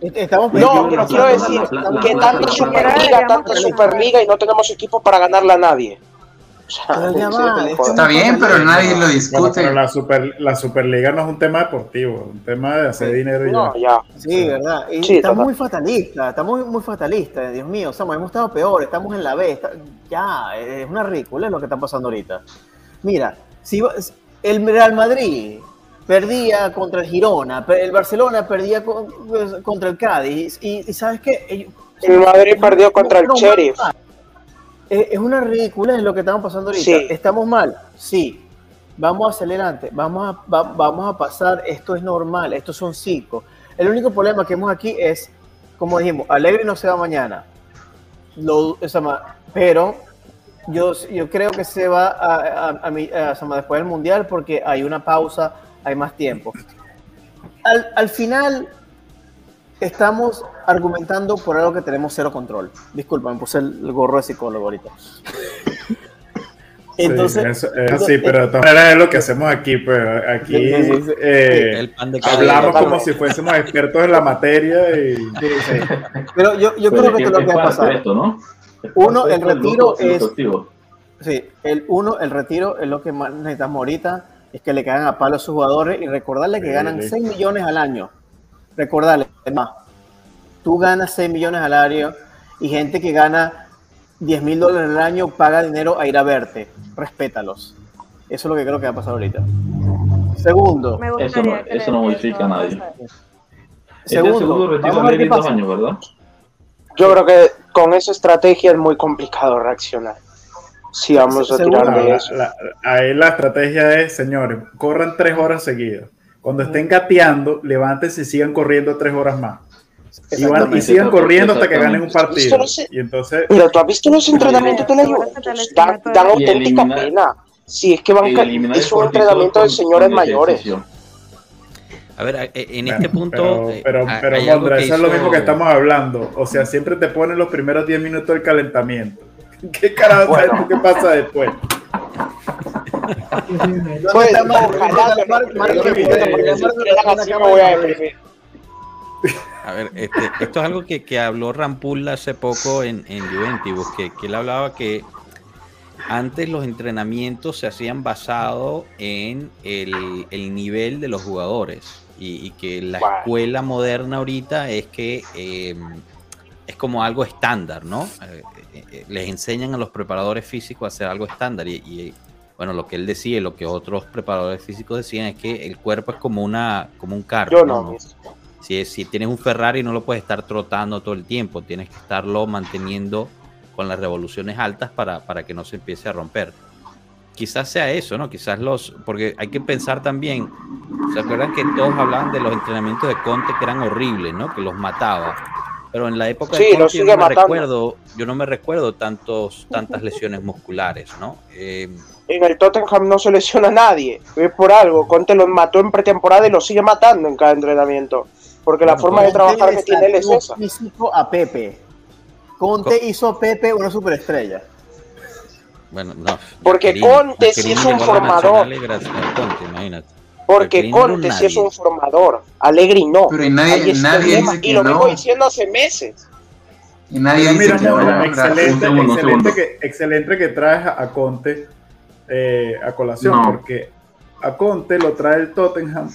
Estamos no, pero quiero decir que tanta Superliga, tanta Superliga y no tenemos equipo para ganarle a nadie. Está bien, pero nadie lo discute. la, super, la Superliga no es un tema deportivo, un tema de hacer dinero y ya. Sí, verdad. estamos muy fatalistas, estamos muy, fatalistas, Dios mío. hemos estado peor, estamos en la B. ya, es una ridícula lo que está pasando ahorita. Mira, si el Real Madrid perdía contra el Girona, el Barcelona perdía pues, contra el Cádiz, y, ¿sabes qué? El Madrid perdió contra el Sheriff es una ridícula en lo que estamos pasando ahorita. ¿Estamos mal? Sí. Vamos a adelante, vamos a, vamos a pasar, esto es normal, estos son cinco. El único problema que hemos aquí es, como dijimos, Alegre no se va mañana. Lo, pero yo, yo creo que se va a, a, después del Mundial porque hay una pausa, hay más tiempo. Al, al final, estamos argumentando por algo que tenemos cero control. Disculpa, me puse el gorro de psicólogo ahorita. Entonces, sí, sí, pero de todas maneras es lo que hacemos aquí, pues aquí eh, hablamos como si fuésemos expertos en la materia y... Pero yo, yo creo que es lo que va a pasar. Uno, el retiro es... Sí, el uno, el retiro es lo que más necesitamos ahorita, es que le caigan a palo a sus jugadores y recordarle que ganan 6 millones al año recordarle, más, tú ganas 6 millones al año y gente que gana 10 mil dólares al año paga dinero a ir a verte. Respétalos. Eso es lo que creo que va a pasar ahorita. Segundo. Eso no, eso no modifica a nadie. Segundo, vamos años, ¿verdad? Yo creo que con esa estrategia es muy complicado reaccionar. Si vamos a tirar de eso. ahí la estrategia es, señores, corran tres horas seguidas. Cuando estén gateando, levántense y sigan corriendo tres horas más. Y, sigan corriendo hasta que ganen un partido. y entonces... Pero tú has visto los entrenamientos de la Juventus. Dan, auténtica pena. Si es que van es un entrenamiento de señores mayores. A ver, eh, en este punto. Pero, eh, pero, pero eso es lo mismo que estamos hablando. O sea, siempre te ponen los primeros 10 minutos del calentamiento. ¿Qué carajo sabes qué pasa después? A ver, este, esto es algo que, habló Rampul hace poco en, en Juventus, que, que él hablaba que antes los entrenamientos se hacían basado en el, nivel de los jugadores y, que la escuela moderna ahorita es que em, es como algo estándar, ¿no? Eh, eh, eh, les enseñan a los preparadores físicos a hacer algo estándar y, bueno, lo que él decía y lo que otros preparadores físicos decían es que el cuerpo es como una como un carro. ¿no? Si, si tienes un Ferrari no lo puedes estar trotando todo el tiempo, tienes que estarlo manteniendo con las revoluciones altas para, para que no se empiece a romper. Quizás sea eso, ¿no? Quizás los... Porque hay que pensar también, ¿se acuerdan que todos hablaban de los entrenamientos de Conte que eran horribles, ¿no? Que los mataba. Pero en la época de Conte yo no, me recuerdo, yo no me recuerdo tantos, tantas lesiones musculares, ¿no? Eh, en el Tottenham no se lesiona a nadie, es por algo. Conte los mató en pretemporada y lo sigue matando en cada entrenamiento. Porque la forma de trabajar que tiene él es esa. a Pepe. Conte hizo a Pepe una superestrella. Bueno, no. Porque Conte sí es un formador. Porque Conte sí es un formador. Alegri no. Pero nadie, nadie dice que y lo vengo diciendo hace meses. Y nadie dice que no. Excelente, excelente, que, excelente que traes a Conte eh, a colación, porque a Conte lo trae el Tottenham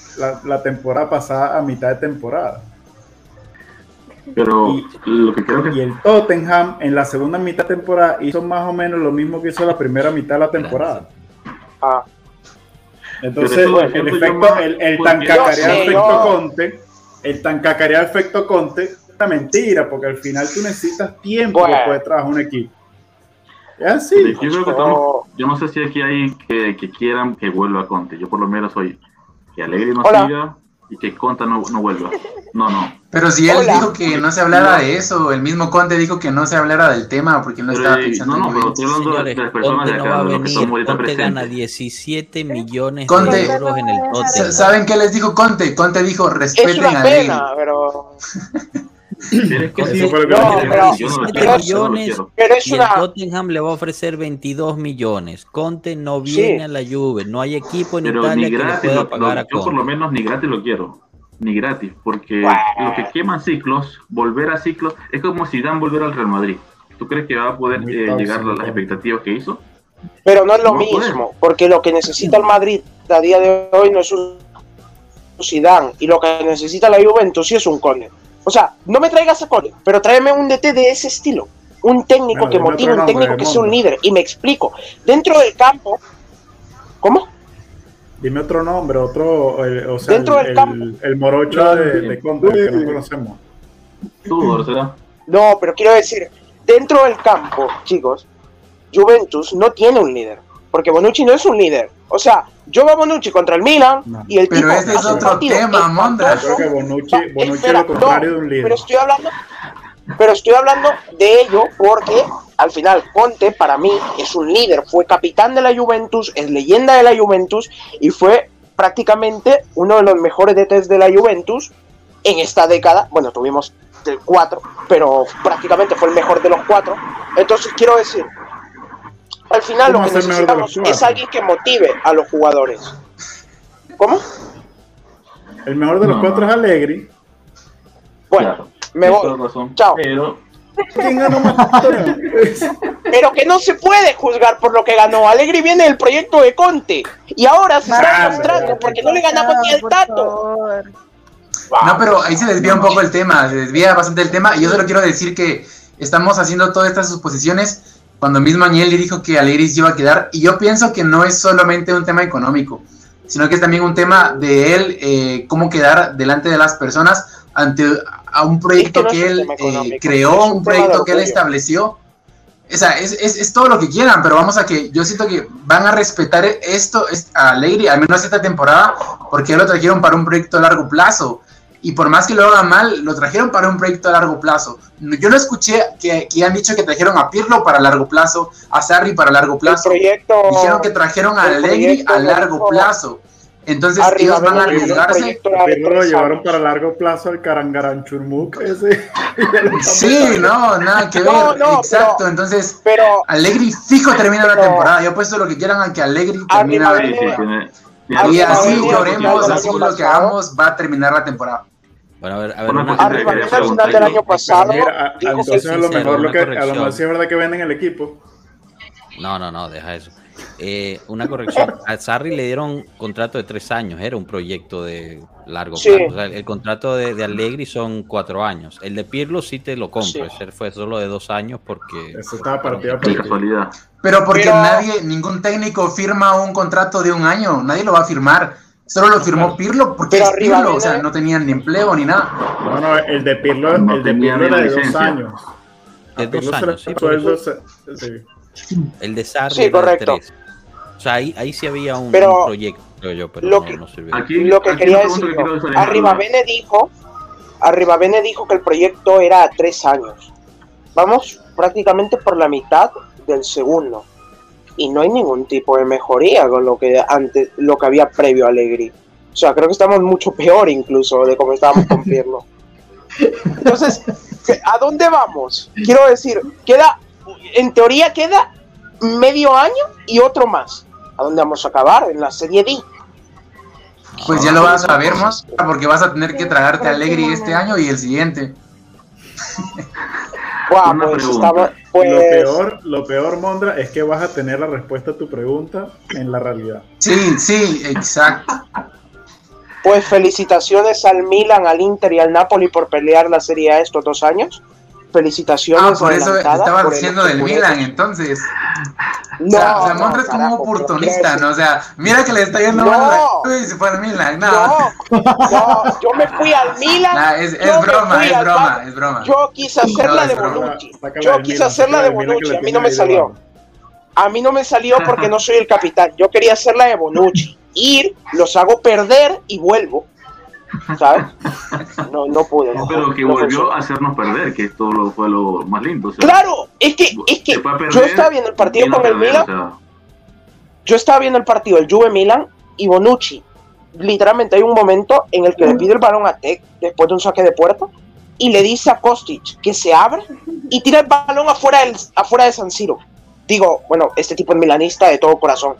la, temporada pasada a mitad de temporada. Pero y, el Tottenham en la segunda mitad de temporada hizo más o menos lo mismo que hizo la primera mitad de la temporada. Ah. Entonces, el, efecto, el, el tan cacareado efecto Conte, el tan cacareado efecto Conte una mentira, porque al final tú necesitas tiempo Bueno. después de trabajar un equipo. Es así. Yo, creo que estamos- yo no sé si aquí hay que, que quieran que vuelva Conte. Yo por lo menos soy que Alegre no Hola. siga y que Conta no, no vuelva. No, no. Pero si él Hola. dijo que no se hablara de eso, el mismo Conte dijo que no se hablara del tema porque él no Pero, estaba eh, pensando no, no, en pero estoy hablando de, Señores, de las personas Conte de no acá, va a de los que venir. estamos ahorita Conte gana presentes. 17 millones Conte. de euros en el Tottenham. ¿Saben qué les dijo Conte? Conte dijo, Es respeten una a pena, No, pero- Yo no lo 17 quiero, yo no lo millones quiero. pero el. Tottenham le va a ofrecer 22 millones. Conte no viene Sí. a la Juve. No hay equipo en Pero Italia ni que le gratis, pueda pagar lo- a yo por lo Conte. menos ni gratis lo quiero. Ni gratis, porque Bueno. lo que queman ciclos, volver a ciclos, es como si Dan volver al Real Madrid. ¿Tú crees que va a poder eh, llegar a las Conte. expectativas que hizo? Pero no es lo No mismo, porque lo que necesita el Madrid a día de hoy no es un Zidane y lo que necesita la Juventus sí es un Conde. O sea, no me traigas a Conde, pero tráeme un DT de ese estilo. Un técnico Bueno, que motive, un técnico que sea un líder. Y me explico. Dentro del campo, ¿cómo? Dime otro nombre, otro, el- o sea, Dentro el, del campo. el, el morocho de, de Conte, que no conocemos. Tú, ¿verdad? No, pero quiero decir, dentro del campo, chicos, Juventus no tiene un líder. Porque Bonucci no es un líder. O sea, yo veo a Bonucci contra el Milan No. y el Pero tipo ese es otro tema, Mondra. Yo creo que Bonucci, No, Bonucci espera, es lo contrario no, de un líder. Pero estoy hablando, pero estoy hablando de ello porque al final Conte para mí es un líder, fue capitán de la Juventus, es leyenda de la Juventus y fue prácticamente uno de los mejores DTs de la Juventus en esta década. Bueno, tuvimos el cuatro, pero prácticamente fue el mejor de los cuatro. Entonces quiero decir, al final lo ¿Cómo que necesitamos es alguien que motive a los jugadores. ¿Cómo? El mejor de los No. cuatro es Allegri. Bueno, Claro, me voy. razón. Chao. Pero ¿Quién ganó más torneos? Pero que no se puede juzgar por lo que ganó. Alegri viene del proyecto de Conte. Y ahora se está Ah, mostrando pero- porque no le ganamos ni el tato. favor. No, pero ahí se desvía un poco el tema, se desvía bastante el tema. Y yo solo quiero decir que estamos haciendo todas estas suposiciones cuando mismo Agnelli dijo que Allegri se iba a quedar. Y yo pienso que no es solamente un tema económico, sino que es también un tema de él, eh, cómo quedar delante de las personas ante a un proyecto no que, él eh, creó, un un proyecto que él estableció. O sea, es, es, es todo lo que quieran, pero vamos a que yo siento que van a respetar esto es- a Alegri, al menos esta temporada, porque ya lo trajeron para un proyecto a largo plazo. Y por más que lo hagan mal, lo trajeron para un proyecto a largo plazo. Yo no escuché que, que han dicho que trajeron a Pirlo para largo plazo, a Sarri para largo El plazo. proyecto. Dijeron que trajeron a Allegri a largo plazo. Entonces Arriba, ellos van a arriesgarse. Pirlo lo llevaron para largo plazo al Carangaranchurmuk ese. Sí, no, nada que ver. No, no, Exacto, pero- entonces Pero Allegri fijo termina la Pero- temporada. Yo he puesto lo que quieran a que Allegri termine la ven, sí, sí, temporada. Y así lloremos, así lo que hagamos va a terminar la temporada. Bueno, a ver, a ver, Una una- arriba, quería al final del año pasado Mira, a- que entonces a lo mejor lo que a lo mejor sí es verdad que venden el equipo. No, no, no, deja eso. Eh, una corrección. A Sarri le dieron contrato de tres años, era un proyecto de largo Sí. plazo. O sea, el contrato de, de Allegri son cuatro años. El de Pirlo sí te lo compro, Sí. ese fue solo de dos años porque... Eso estaba partido partido. casualidad. Pero porque Pero- nadie, ningún técnico firma un contrato de un año, nadie lo va a firmar. Solo lo firmó claro. Pirlo porque Pero es Pirlo, o sea, no tenían ni empleo ni nada. No, no, el de Pirlo, No el de Pirlo era de dos años. De A dos años, sí, por el de Sarri Sí, era de correcto. tres. O sea, ahí, ahí sí había un, Pero un proyecto, creo yo, pero lo no, que- no sirvió. Aquí, lo que aquí quería decir que Arriba. Bene dijo Arriba Bene dijo que el proyecto era a tres años vamos prácticamente por la mitad del segundo y no hay ningún tipo de mejoría con lo que antes lo que había previo a Allegri o sea creo que estamos mucho peor incluso de como estábamos con Pirlo entonces ¿qué- ¿a dónde vamos? quiero decir queda en teoría queda medio año y otro más ¿a dónde vamos a acabar? en la serie D Pues ya lo vas a ver, más porque vas a tener que tragarte a Allegri este año y el siguiente. Una pues estaba- pues, Lo peor, lo peor, Mondra, es que vas a tener la respuesta a tu pregunta en la realidad. Sí, sí, exacto. Pues felicitaciones al Milan, al Inter y al Napoli por pelear la Serie A estos dos años. Felicitaciones. Ah, por eso estaba diciendo del. Milan, entonces. o sea, o sea, es como un oportunista, ¿no? O sea, mira que le está yendo No. mal a la Juve y se fue al Milan. No, No, no, yo me fui al Milan. Nah, es, broma, es broma, Bar- es broma. Yo quise hacer No, la de. Bonucci. Yo quise hacer la de Bonucci. A mí no me salió. A mí no me salió porque no soy el capitán. Yo quería hacer la de Bonucci. Ir, los hago perder y vuelvo. ¿Sabes? No, no pude. No, Pero que no volvió a hacernos perder, que esto lo, fue lo más lindo. o sea, Claro, es que, es que perder, yo estaba viendo el partido con el perder, Milan. o sea, Yo estaba viendo el partido del Juve Milan y Bonucci. Literalmente hay un momento en el que le pide el balón a Tec después de un saque de puerta y le dice a Kostic que se abra y tira el balón afuera, del, afuera de San Siro. Digo, bueno, este tipo es milanista de todo corazón.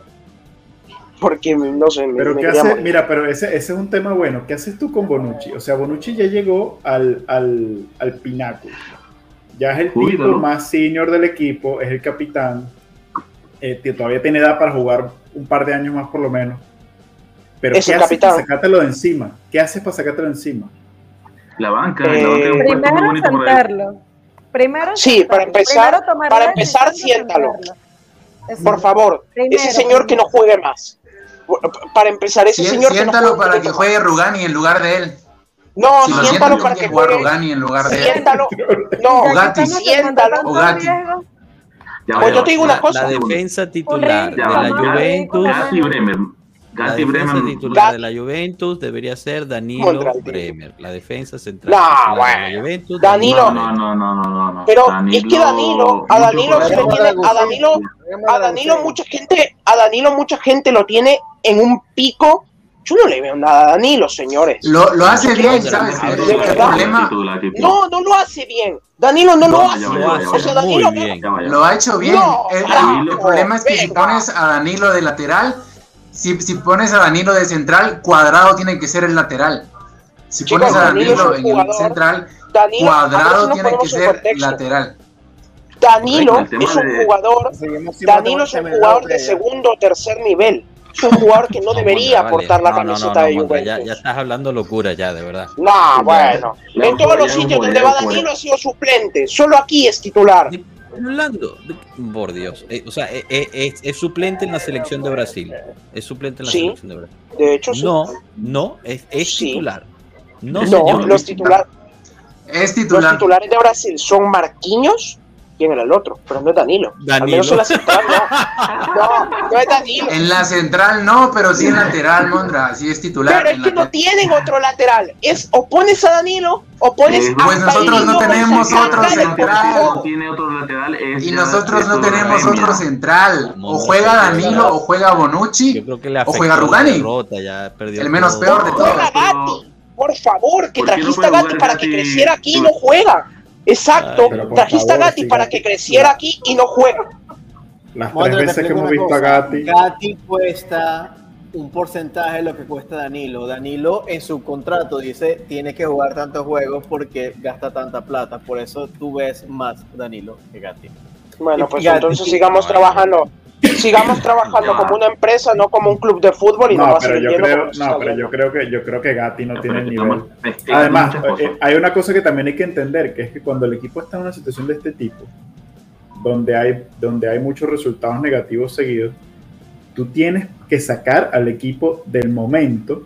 Porque, no sé, me, Pero me ¿qué hace? morir. Mira, pero ese, ese es un tema bueno. ¿Qué haces tú con Bonucci? O sea, Bonucci ya llegó al, al, al pináculo. Ya es el tipo Cuídalo. más senior del equipo, es el capitán. eh, que todavía tiene edad para jugar un par de años más por lo menos. Pero Es ¿qué haces capitán. para sacártelo de encima? ¿Qué haces para sacártelo de encima? La banca, Eh, la banca es un muy Primero bonito ahí. sentarlo. Primero Sí, para empezar- para empezar, siéntalo. Por favor, Primero, ese señor que no juegue más. Para empezar, ese Sí, señor que no siéntalo para que juegue Rugani en lugar de él. No, Si lo siéntalo para que juegue. Rugani en lugar de él. Siéntalo. No, que Gatti, estamos siéntalo. Ya, Pues yo te digo una la, cosa. la defensa titular de la Juventus, Gatti Bremer. la Gatti defensa Bremer. titular de la Juventus debería ser Danilo. Bremer, la defensa central No, titular de bueno. la Juventus. Danilo- No, no, no, no, no, no. Pero es que Danilo, a Danilo se le tiene, a Danilo, a Danilo mucha gente, a Danilo mucha gente lo tiene en un pico. Yo no le veo nada a Danilo, señores. Lo, lo hace bien, ¿sabes? Titular, tipo. No, no lo hace bien. Danilo no lo hace. Lo O sea. Danilo muy bien. Lo ha hecho bien. No, el, el- carajo, el problema es que si pones a Danilo de lateral, si, si pones a Danilo de central, cuadrado tiene que ser el lateral. Si Chicos, pones a Danilo en el central, Danilo, si cuadrado nos tiene que ser contexto. lateral. Danilo es un de- jugador, Danilo es un terminado, jugador de segundo o tercer nivel. Es un jugador que no debería vale. portar la No, no, no, camiseta no, de Juventus. ya, ya estás hablando locura ya, de verdad. No, bueno. En todos los sitios donde va Danilo ha sido suplente. Solo aquí es titular. Hablando, por Dios, eh, o sea, eh, eh, es, es suplente en la selección de Brasil. Es suplente en la Sí. selección de Brasil. De hecho, sí. No, no, es, es Sí. titular. No, No, señor. los, titular- Es los titular. titulares de Brasil son Marquinhos. ¿Quién era el otro? Pero no es Danilo. Al Danilo. menos en la central no. No, no es Danilo. En la central no, pero sí en lateral, Mondra, sí es titular. Pero es que no tienen otro lateral. Es o pones a Danilo o pones Eh, a pues nosotros no tenemos otro central. No tiene otro lateral. es Y nosotros no tenemos otro central. O juega Danilo o juega Bonucci. Yo creo que le O juega Rugani. derrota, ya perdió El menos todo. peor de todos. Por favor, que ¿Por qué no trajiste a Gatti para que creciera aquí y no juega. Exacto. Ay, trajiste a Gatti sí, para Gatti. que creciera aquí y no juega. Las tres veces que hemos visto a. Gatti. Gatti cuesta un porcentaje de lo que cuesta Danilo. Danilo en su contrato dice tiene que jugar tantos juegos porque gasta tanta plata. Por eso tú ves más Danilo que Gatti. Bueno, Y pues Gatti, entonces sigamos trabajando. Sigamos trabajando como una empresa, no como un club de fútbol y no, No, más pero yo creo, no, pero yo creo que yo creo que Gatti no tiene el nivel. Además, eh, hay una cosa que también hay que entender, que es que cuando el equipo está en una situación de este tipo, donde hay, donde hay muchos resultados negativos seguidos, tú tienes que sacar al equipo del momento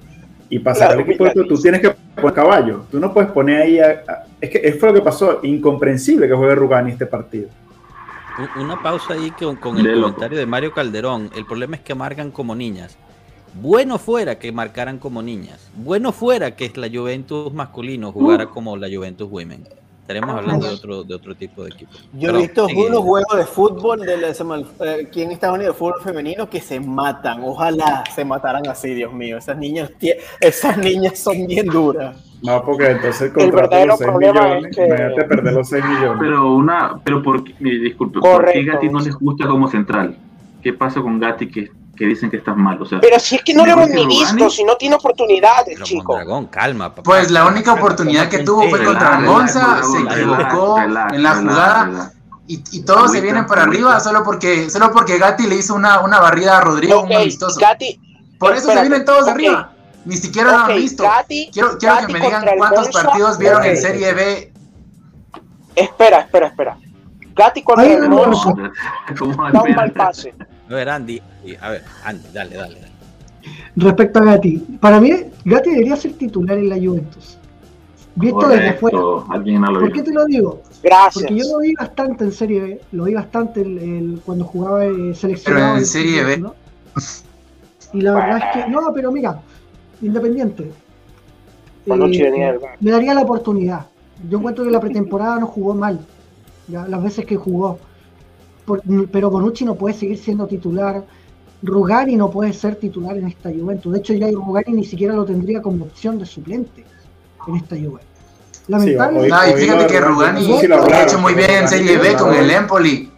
y pasar Claro, al equipo del tú tienes que poner caballo. Tú no puedes poner ahí a, a- es que es fue lo que pasó, incomprensible que juegue Rugani este partido. Un- Una pausa ahí con, con el De loco. comentario de Mario Calderón. El problema es que marcan como niñas. Bueno fuera que marcaran como niñas. Bueno fuera que la Juventus masculino jugara como la Juventus Women. Estaremos hablando de otro, de otro tipo de equipo. Yo he visto sigue. unos juegos de fútbol de la- eh, aquí en Estados Unidos, fútbol femenino, que se matan. Ojalá se mataran así, Dios mío. Esas niñas, esas niñas son bien duras. No, porque entonces el contrato los 6 problema millones, es que- perder los 6 millones. Pero una, pero por qué- disculpe, ¿por qué Correcto. Gatti no les gusta como central? ¿Qué pasa con Gatti que, que dicen que estás mal? O sea, Pero si es que no lo visto, si no tiene oportunidades, Pero chico. Mondragón, calma, papá. Pues la única oportunidad que tuvo fue contra Monza, se equivocó en la jugada y, y todos se vienen para arriba solo porque solo porque Gatti le hizo una, una barrida a Rodrigo, Ok, un amistoso. Gatti, Por eso espérate, se vienen todos ok, arriba. Ni siquiera lo han visto. Gatti- quiero quiero Gatti que me digan cuántos Monza. partidos vieron en. Serie B. Espera, espera, espera. Gatti contra Ahí el no, Monza ¿Cómo va a da un mal pase. A ver, A ver, Andy, dale, dale. dale. Respecto a Gatti, para mí Gatti debería ser titular en la Juventus. Visto desde afuera. Alguien lo ¿Por qué te lo digo? Gracias. Porque yo lo vi bastante en Serie B, lo vi bastante el- el- cuando jugaba eh, seleccionado. Pero en Serie B. ¿no? Y la verdad es que, no, pero mira, Independiente. Bonucci eh, le daría la oportunidad. Yo encuentro que la pretemporada no jugó mal, ya, las veces que jugó. Por- pero Bonucci no puede seguir siendo titular. Rugani no puede ser titular en esta Juventus. De hecho, ya Rugani ni siquiera lo tendría como opción de suplente en esta Juventus. Lamentable. hoy- No, y fíjate que Rugani no sé si lo lo ha hecho muy bien en Serie B con el. Empoli.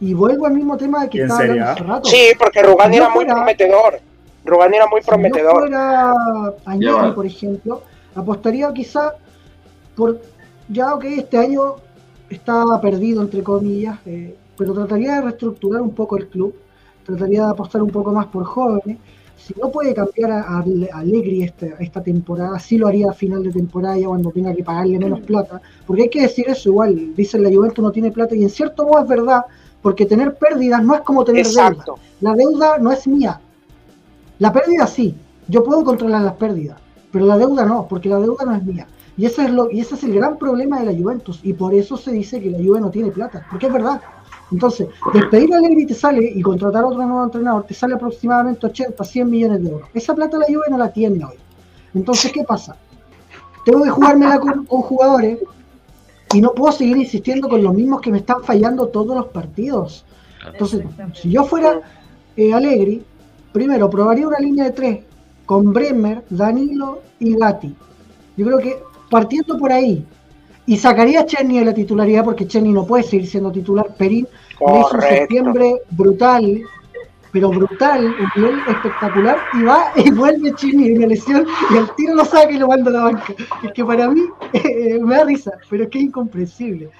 Y vuelvo al mismo tema que ¿Y en estaba hablando hace rato. Sí, porque Rugani Si era muy fuera- prometedor. Rugani era muy Si prometedor. fuera Añeli, va. por ejemplo, apostaría quizá por, ya que este año estaba perdido, entre comillas, eh, pero trataría de reestructurar un poco el club, trataría de apostar un poco más por jóvenes. Si no puede cambiar a, a Allegri esta, esta temporada, sí lo haría a final de temporada, ya cuando tenga que pagarle menos plata, porque hay que decir eso igual, dicen la Juventus no tiene plata, y en cierto modo es verdad, porque tener pérdidas no es como tener deuda. La deuda no es mía. La pérdida sí, yo puedo controlar las pérdidas, pero la deuda no, porque la deuda no es mía. Y ese es lo y ese es el gran problema de la Juventus y por eso se dice que la Juve no tiene plata, porque es verdad. Entonces, despedir a Allegri te sale y contratar a otro nuevo entrenador te sale aproximadamente 80, 100 millones de euros. Esa plata la Juve no la tiene hoy. Entonces, ¿qué pasa? Tengo que jugármela con, con jugadores y no puedo seguir insistiendo con los mismos que me están fallando todos los partidos. Entonces, si yo fuera eh, Allegri, primero probaría una línea de tres con Bremer, Danilo y Gatti. Yo creo que partiendo por ahí y sacaría a Chenny de la titularidad porque Chenny no puede seguir siendo titular. Perín le hizo un Correcto. septiembre brutal, pero brutal, un nivel espectacular y va y vuelve Chenny de una lesión y al tiro lo saca y lo manda a la banca. Es que para mí eh, me da risa, pero es que es incomprensible.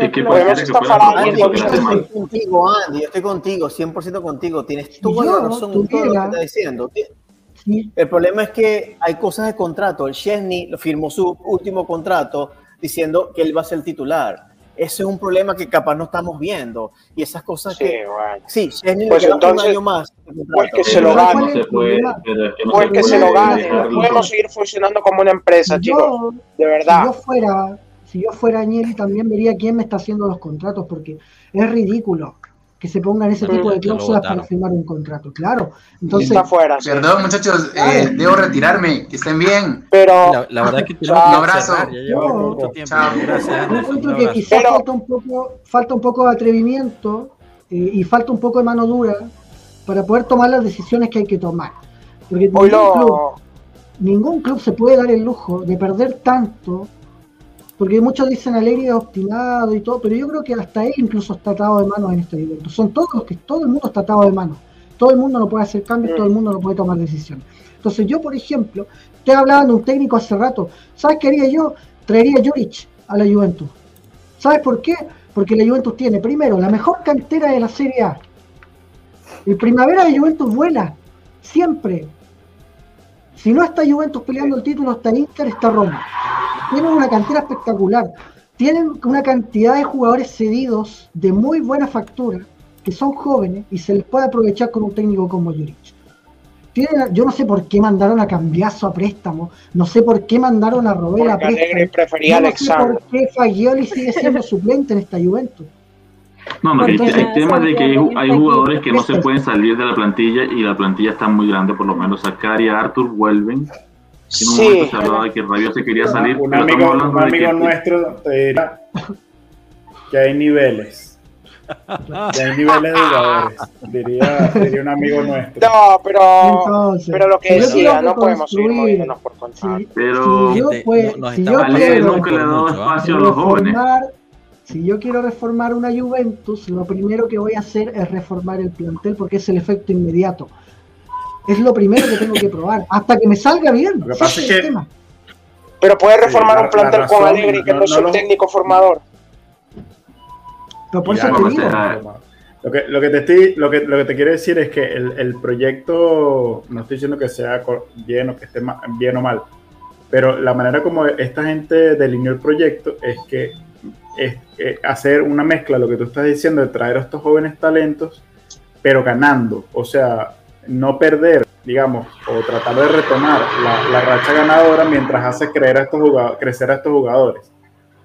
Es que estar fuera falando por Andy, yo estoy contigo, Andy, yo estoy contigo, 100% contigo. Tienes toda la razón en todo lo que estás diciendo. Sí, El problema es que hay cosas de contrato. El Chesney lo firmó su último contrato diciendo que él va a ser el titular. Ese es un problema que capaz no estamos viendo. Y esas cosas Sí, que. bueno. Sí, Chesney Pues le queda entonces, un año más. de pues que se lo ¿cuál gane. No se puede, no Pues se que se lo gane. No podemos seguir funcionando como una empresa, chicos. yo, De si verdad. yo fuera, si yo fuera Añeli también vería quién me está haciendo los contratos, porque es ridículo que se pongan ese tipo de cláusulas para firmar un contrato. Claro. Entonces, Está afuera. sí. Perdón, muchachos, eh, debo retirarme. Que estén bien. Pero La, la verdad es que Chao. Un abrazo. cerrar, ya llevamos No. mucho tiempo. Chao. Gracias, yo Anderson. Un encuentro que quizás Pero- falta un poco, falta un poco de atrevimiento eh, y falta un poco de mano dura para poder tomar las decisiones que hay que tomar. Porque ningún club, ningún club se puede dar el lujo de perder tanto, porque muchos dicen Alegre es obstinado y todo, pero yo creo que hasta él incluso está atado de manos en este Juventus. Son todos los que todo el mundo está atado de manos. Todo el mundo no puede hacer cambios, todo el mundo no puede tomar decisiones. Entonces yo, por ejemplo, estoy hablando de un técnico hace rato. ¿Sabes qué haría yo? Traería a Juric a la Juventus. ¿Sabes por qué? Porque la Juventus tiene, primero, la mejor cantera de la Serie A. El primavera de Juventus vuela, siempre. Si no está Juventus peleando el título, está Inter, está Roma. Tienen una cantera espectacular. Tienen una cantidad de jugadores cedidos de muy buena factura, que son jóvenes y se les puede aprovechar con un técnico como Juric. Tienen, yo no sé por qué mandaron a Cambiazo a préstamo, no sé por qué mandaron a Robel a Alegre préstamo. prefería a Yo no sé por qué Fagioli sigue siendo suplente en esta Juventus. No, no, hay, hay temas de que hay, hay jugadores que no se pueden salir de la plantilla y la plantilla está muy grande, por lo menos Sakari y Arthur vuelven. En un momento Sí. se hablaba de que Rabio se quería salir, un pero amigo, un amigo que nuestro te dirá que hay niveles. Que hay niveles de jugadores. Diría, diría un amigo nuestro. No, pero. Entonces, Pero lo que decía, no podemos seguir moviéndonos por contrato. si- Pero si yo, puedo- no- nos si yo quiero nunca le ha dado ¿ah? espacio a los jóvenes. reformar, si yo quiero reformar una Juventus, lo primero que voy a hacer es reformar el plantel porque es el efecto inmediato. Es lo primero que tengo que probar, hasta que me salga bien. Lo que pasa es que- tema. Pero puede reformar la- un plantel la con razón, Alegre que no- no, es un lo- técnico formador. Pero por Ya, eso vamos te a digo, hacer- Lo que, lo que te estoy, lo que, lo que te quiero decir es que el, el proyecto, no estoy diciendo que sea bien o que esté bien o mal, pero la manera como esta gente delineó el proyecto es que es, eh, hacer una mezcla, lo que tú estás diciendo, de traer a estos jóvenes talentos, pero ganando. O sea, no perder, digamos, o tratar de retomar la, racha ganadora mientras hace creer a estos jugadores, crecer a estos jugadores.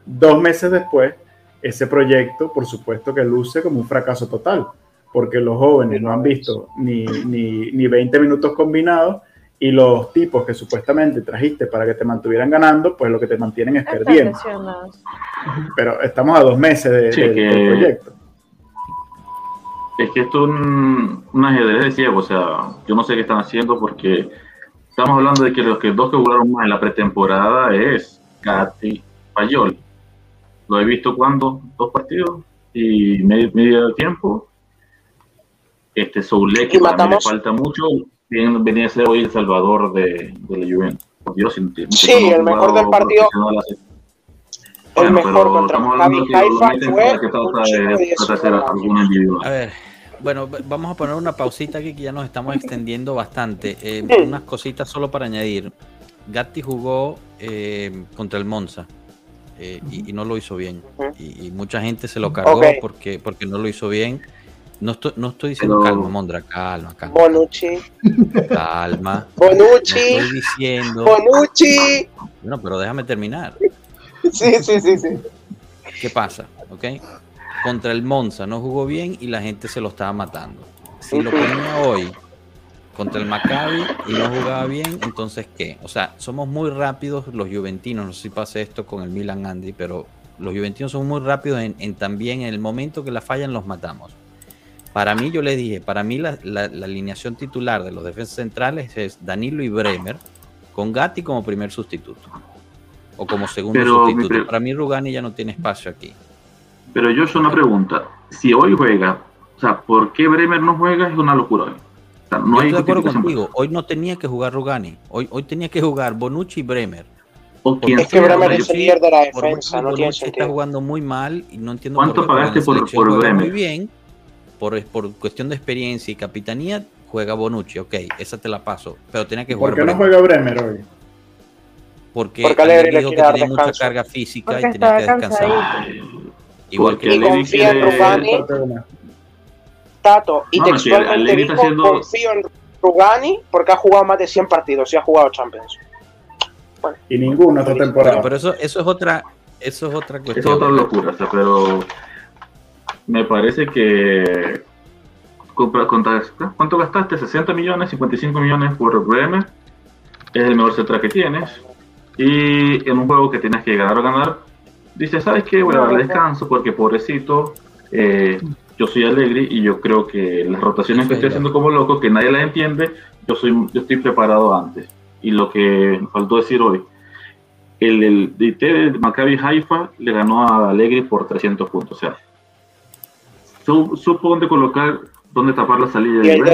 Dos meses después, ese proyecto, por supuesto que luce como un fracaso total, porque los jóvenes no han visto ni, ni, ni 20 minutos combinados y los tipos que supuestamente trajiste para que te mantuvieran ganando, pues lo que te mantienen es Están perdiendo. lesionados. Pero estamos a dos meses de, Sí, de- que- del proyecto. Es que esto es un, un ajedrez de ciego, o sea, yo no sé qué están haciendo porque estamos hablando de que los que dos que jugaron más en la pretemporada es Gatti Payol. Lo he visto cuando dos partidos y medio, medio tiempo. Este Soule, que para mí le falta mucho, bien- venía a ser hoy el salvador de, de la Juventus. Por Dios, sin- Sí, el mejor del partido. El Bueno, mejor contra Maccabi Haifa fue para que un trata chico de, de trata de 19 hacer años. alguna individual. A ver, bueno, vamos a poner una pausita aquí que ya nos estamos extendiendo bastante. Eh, Sí. unas cositas solo para añadir. Gatti jugó eh, contra el Monza eh, y, y no lo hizo bien. Y, y mucha gente se lo cargó porque, porque no lo hizo bien. No estoy, no estoy diciendo Pero- calma, Mondra, calma, calma, Bonucci, calma. No Bonucci, estoy diciendo. Bonucci. No, pero déjame terminar. Sí, sí, sí, sí. ¿Qué pasa? ¿Ok? Contra el Monza no jugó bien y la gente se lo estaba matando. Si lo ponía hoy contra el Maccabi y no jugaba bien, entonces ¿qué? O sea, somos muy rápidos los juventinos. No sé si pasa esto con el Milan Andy, pero los juventinos son muy rápidos en, en también en el momento que la fallan los matamos. Para mí, yo les dije, para mí la, la- la alineación titular de los defensas centrales es Danilo y Bremer, con Gatti como primer sustituto. O como segundo Pero sustituto. pre- Para mí Rugani ya no tiene espacio aquí. Pero yo una pregunta. Si hoy juega, o sea, ¿por qué Bremer no juega? Es una locura hoy. O sea, no Yo hay estoy de acuerdo contigo. Hoy no tenía que jugar Rugani. Hoy, hoy tenía que jugar Bonucci y Bremer. O quien Es que Bremer es el líder de la defensa, no tiene está jugando muy mal y no entiendo ¿Cuánto por qué. porque pagaste por- por Bremer? Muy bien. Por, por cuestión de experiencia y capitanía, juega Bonucci. Ok, esa te la paso. Pero tenía que jugar ¿Por qué no juega Bremer hoy? Porque, Porque dijo que tenía mucha carga física Porque y tenía que descansar. Igual Porque que Y confía en Rugani. Tato, y No, textualmente dijo, haciendo- confío en Rugani porque ha jugado más de 100 partidos y ha jugado Champions. Y ninguno esta temporada. Pero eso, eso es otra, eso es otra Es cuestión. otra locura, o sea, pero me parece que compra- contra- ¿cuánto gastaste? 60 millones, 55 millones por Bremer. Es el mejor central que tienes. Y en un juego que tienes que ganar o ganar, dices, ¿sabes qué? Voy a darle descanso porque pobrecito, eh, yo soy alegre y yo creo que las rotaciones que estoy haciendo como loco, que nadie las entiende, yo, soy, yo estoy preparado antes. Y lo que faltó decir hoy, el, el DT de Maccabi Haifa le ganó a Allegri por 300 puntos. O sea, su- supo dónde colocar, dónde tapar la salida Y de el de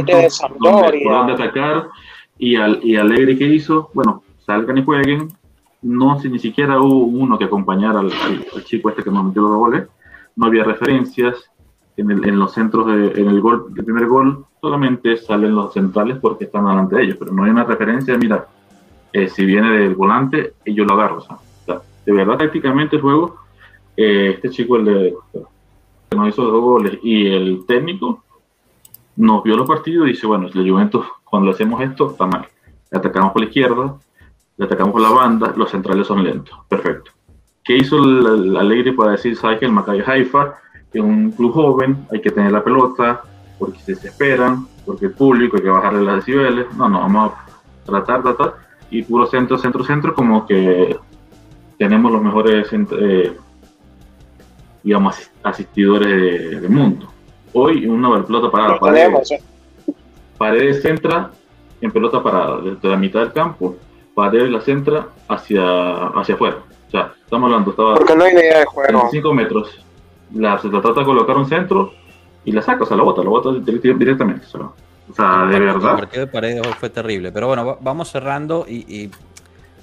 dónde, por dónde atacar. Y, al, y Allegri que hizo, bueno, salgan y jueguen. No, si ni siquiera hubo uno que acompañara al, al- al chico este que nos metió los goles. No había referencias en, el- en los centros, de, en el gol, el primer gol, solamente salen los centrales porque están delante de ellos, pero no hay una referencia, mira, eh, si viene del volante, yo lo agarro. O sea, de verdad, tácticamente el juego, eh, este chico, el de, que hizo dos goles, y el técnico, nos vio los partidos y dice, bueno, la Juventus, cuando le hacemos esto, está mal. Le atacamos por la izquierda, le atacamos por la banda, los centrales son lentos. Perfecto. ¿Qué hizo el, Alegre para decir, sabes que el Maccabi Haifa es un club joven, hay que tener la pelota, porque se desesperan, porque el público hay que bajarle las decibeles? No, no, vamos a tratar, tratar, y puro centro, centro, centro, como que tenemos los mejores, eh, digamos, asist- asistidores de- del mundo. Hoy una pelota parada, Paredes, tenemos, ¿eh? Paredes centra en pelota parada, desde la mitad del campo, Paredes la centra hacia, hacia afuera. O sea, estamos hablando, estaba Porque no hay idea de juego. 25 metros, la, se trata de colocar un centro y la saca, o sea, la bota, la bota direct- directamente. O sea, o sea, de El verdad. partido de Paredes hoy fue terrible. Pero bueno, va- vamos cerrando y, y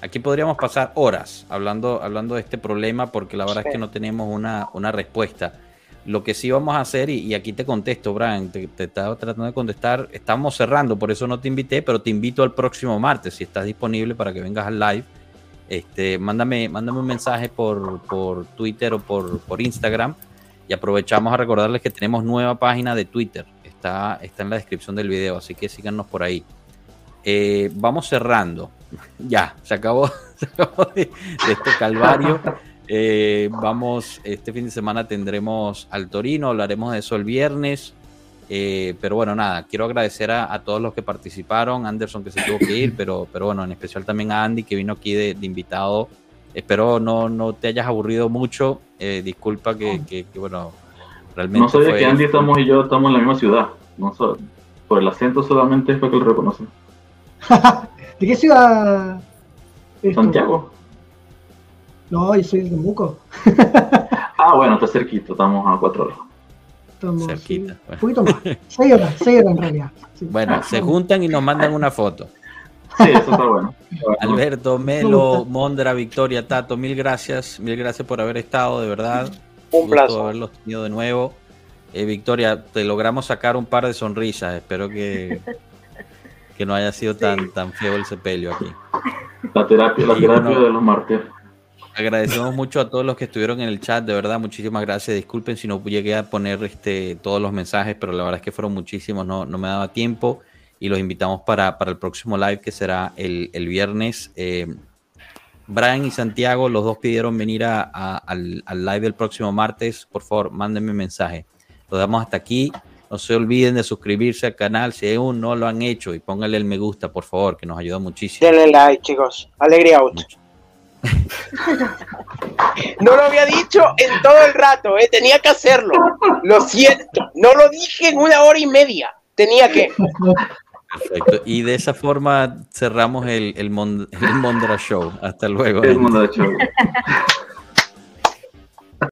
aquí podríamos pasar horas hablando, hablando de este problema porque la verdad Sí. es que no tenemos una, una respuesta. Lo que sí vamos a hacer, y, y aquí te contesto, Brian, te, te estaba tratando de contestar, estamos cerrando, por eso no te invité, pero te invito al próximo martes, si estás disponible para que vengas al live este, mándame, mándame un mensaje por, por Twitter o por, por Instagram y aprovechamos a recordarles que tenemos nueva página de Twitter. Está, está en la descripción del video, así que síganos por ahí. Eh, vamos cerrando. Ya, se acabó, se acabó de, este calvario. Eh, vamos, este fin de semana tendremos al Torino, hablaremos de eso el viernes. Eh, pero bueno, nada, quiero agradecer a, todos los que participaron, Anderson que se tuvo que ir, pero, pero bueno, en especial también a Andy que vino aquí de, invitado. Espero no, no te hayas aburrido mucho. disculpa que, que, bueno, realmente. No sabía que Andy estamos y yo estamos en la misma ciudad. No, por el acento solamente fue que lo reconocen. ¿De qué ciudad? Santiago. No, yo soy de Temuco. ah, bueno, está cerquito, estamos a cuatro horas. Estamos cerquita. Un poquito más. Seis horas, seis horas en realidad. Bueno, se juntan y nos mandan una foto. Sí, eso está bueno. Alberto, Melo, Mondra, Victoria, Tato, mil gracias, mil gracias por haber estado, de verdad. Un placer. haberlos tenido de nuevo. Eh, Victoria, te logramos sacar un par de sonrisas, espero que que no haya sido tan, tan feo el sepelio aquí. La terapia, la terapia de los mártires. Agradecemos mucho a todos los que estuvieron en el chat, de verdad, muchísimas gracias. Disculpen si no llegué a poner este, todos los mensajes, pero la verdad es que fueron muchísimos, no, no me daba tiempo y los invitamos para, para el próximo live que será el, el viernes. Eh, Brian y Santiago, los dos pidieron venir a, al, al, live del próximo martes. Por favor, mándenme un mensaje. Lo damos hasta aquí. No se olviden de suscribirse al canal si aún no lo han hecho y pónganle el me gusta, por favor, que nos ayuda muchísimo. Denle like, chicos. Alegría out. No lo había dicho en todo el rato, ¿eh? tenía que hacerlo. Lo siento, no lo dije en una hora y media. Tenía que. Perfecto. Y de esa forma cerramos el, el, Mondra Show. Hasta luego. El Mondra Show.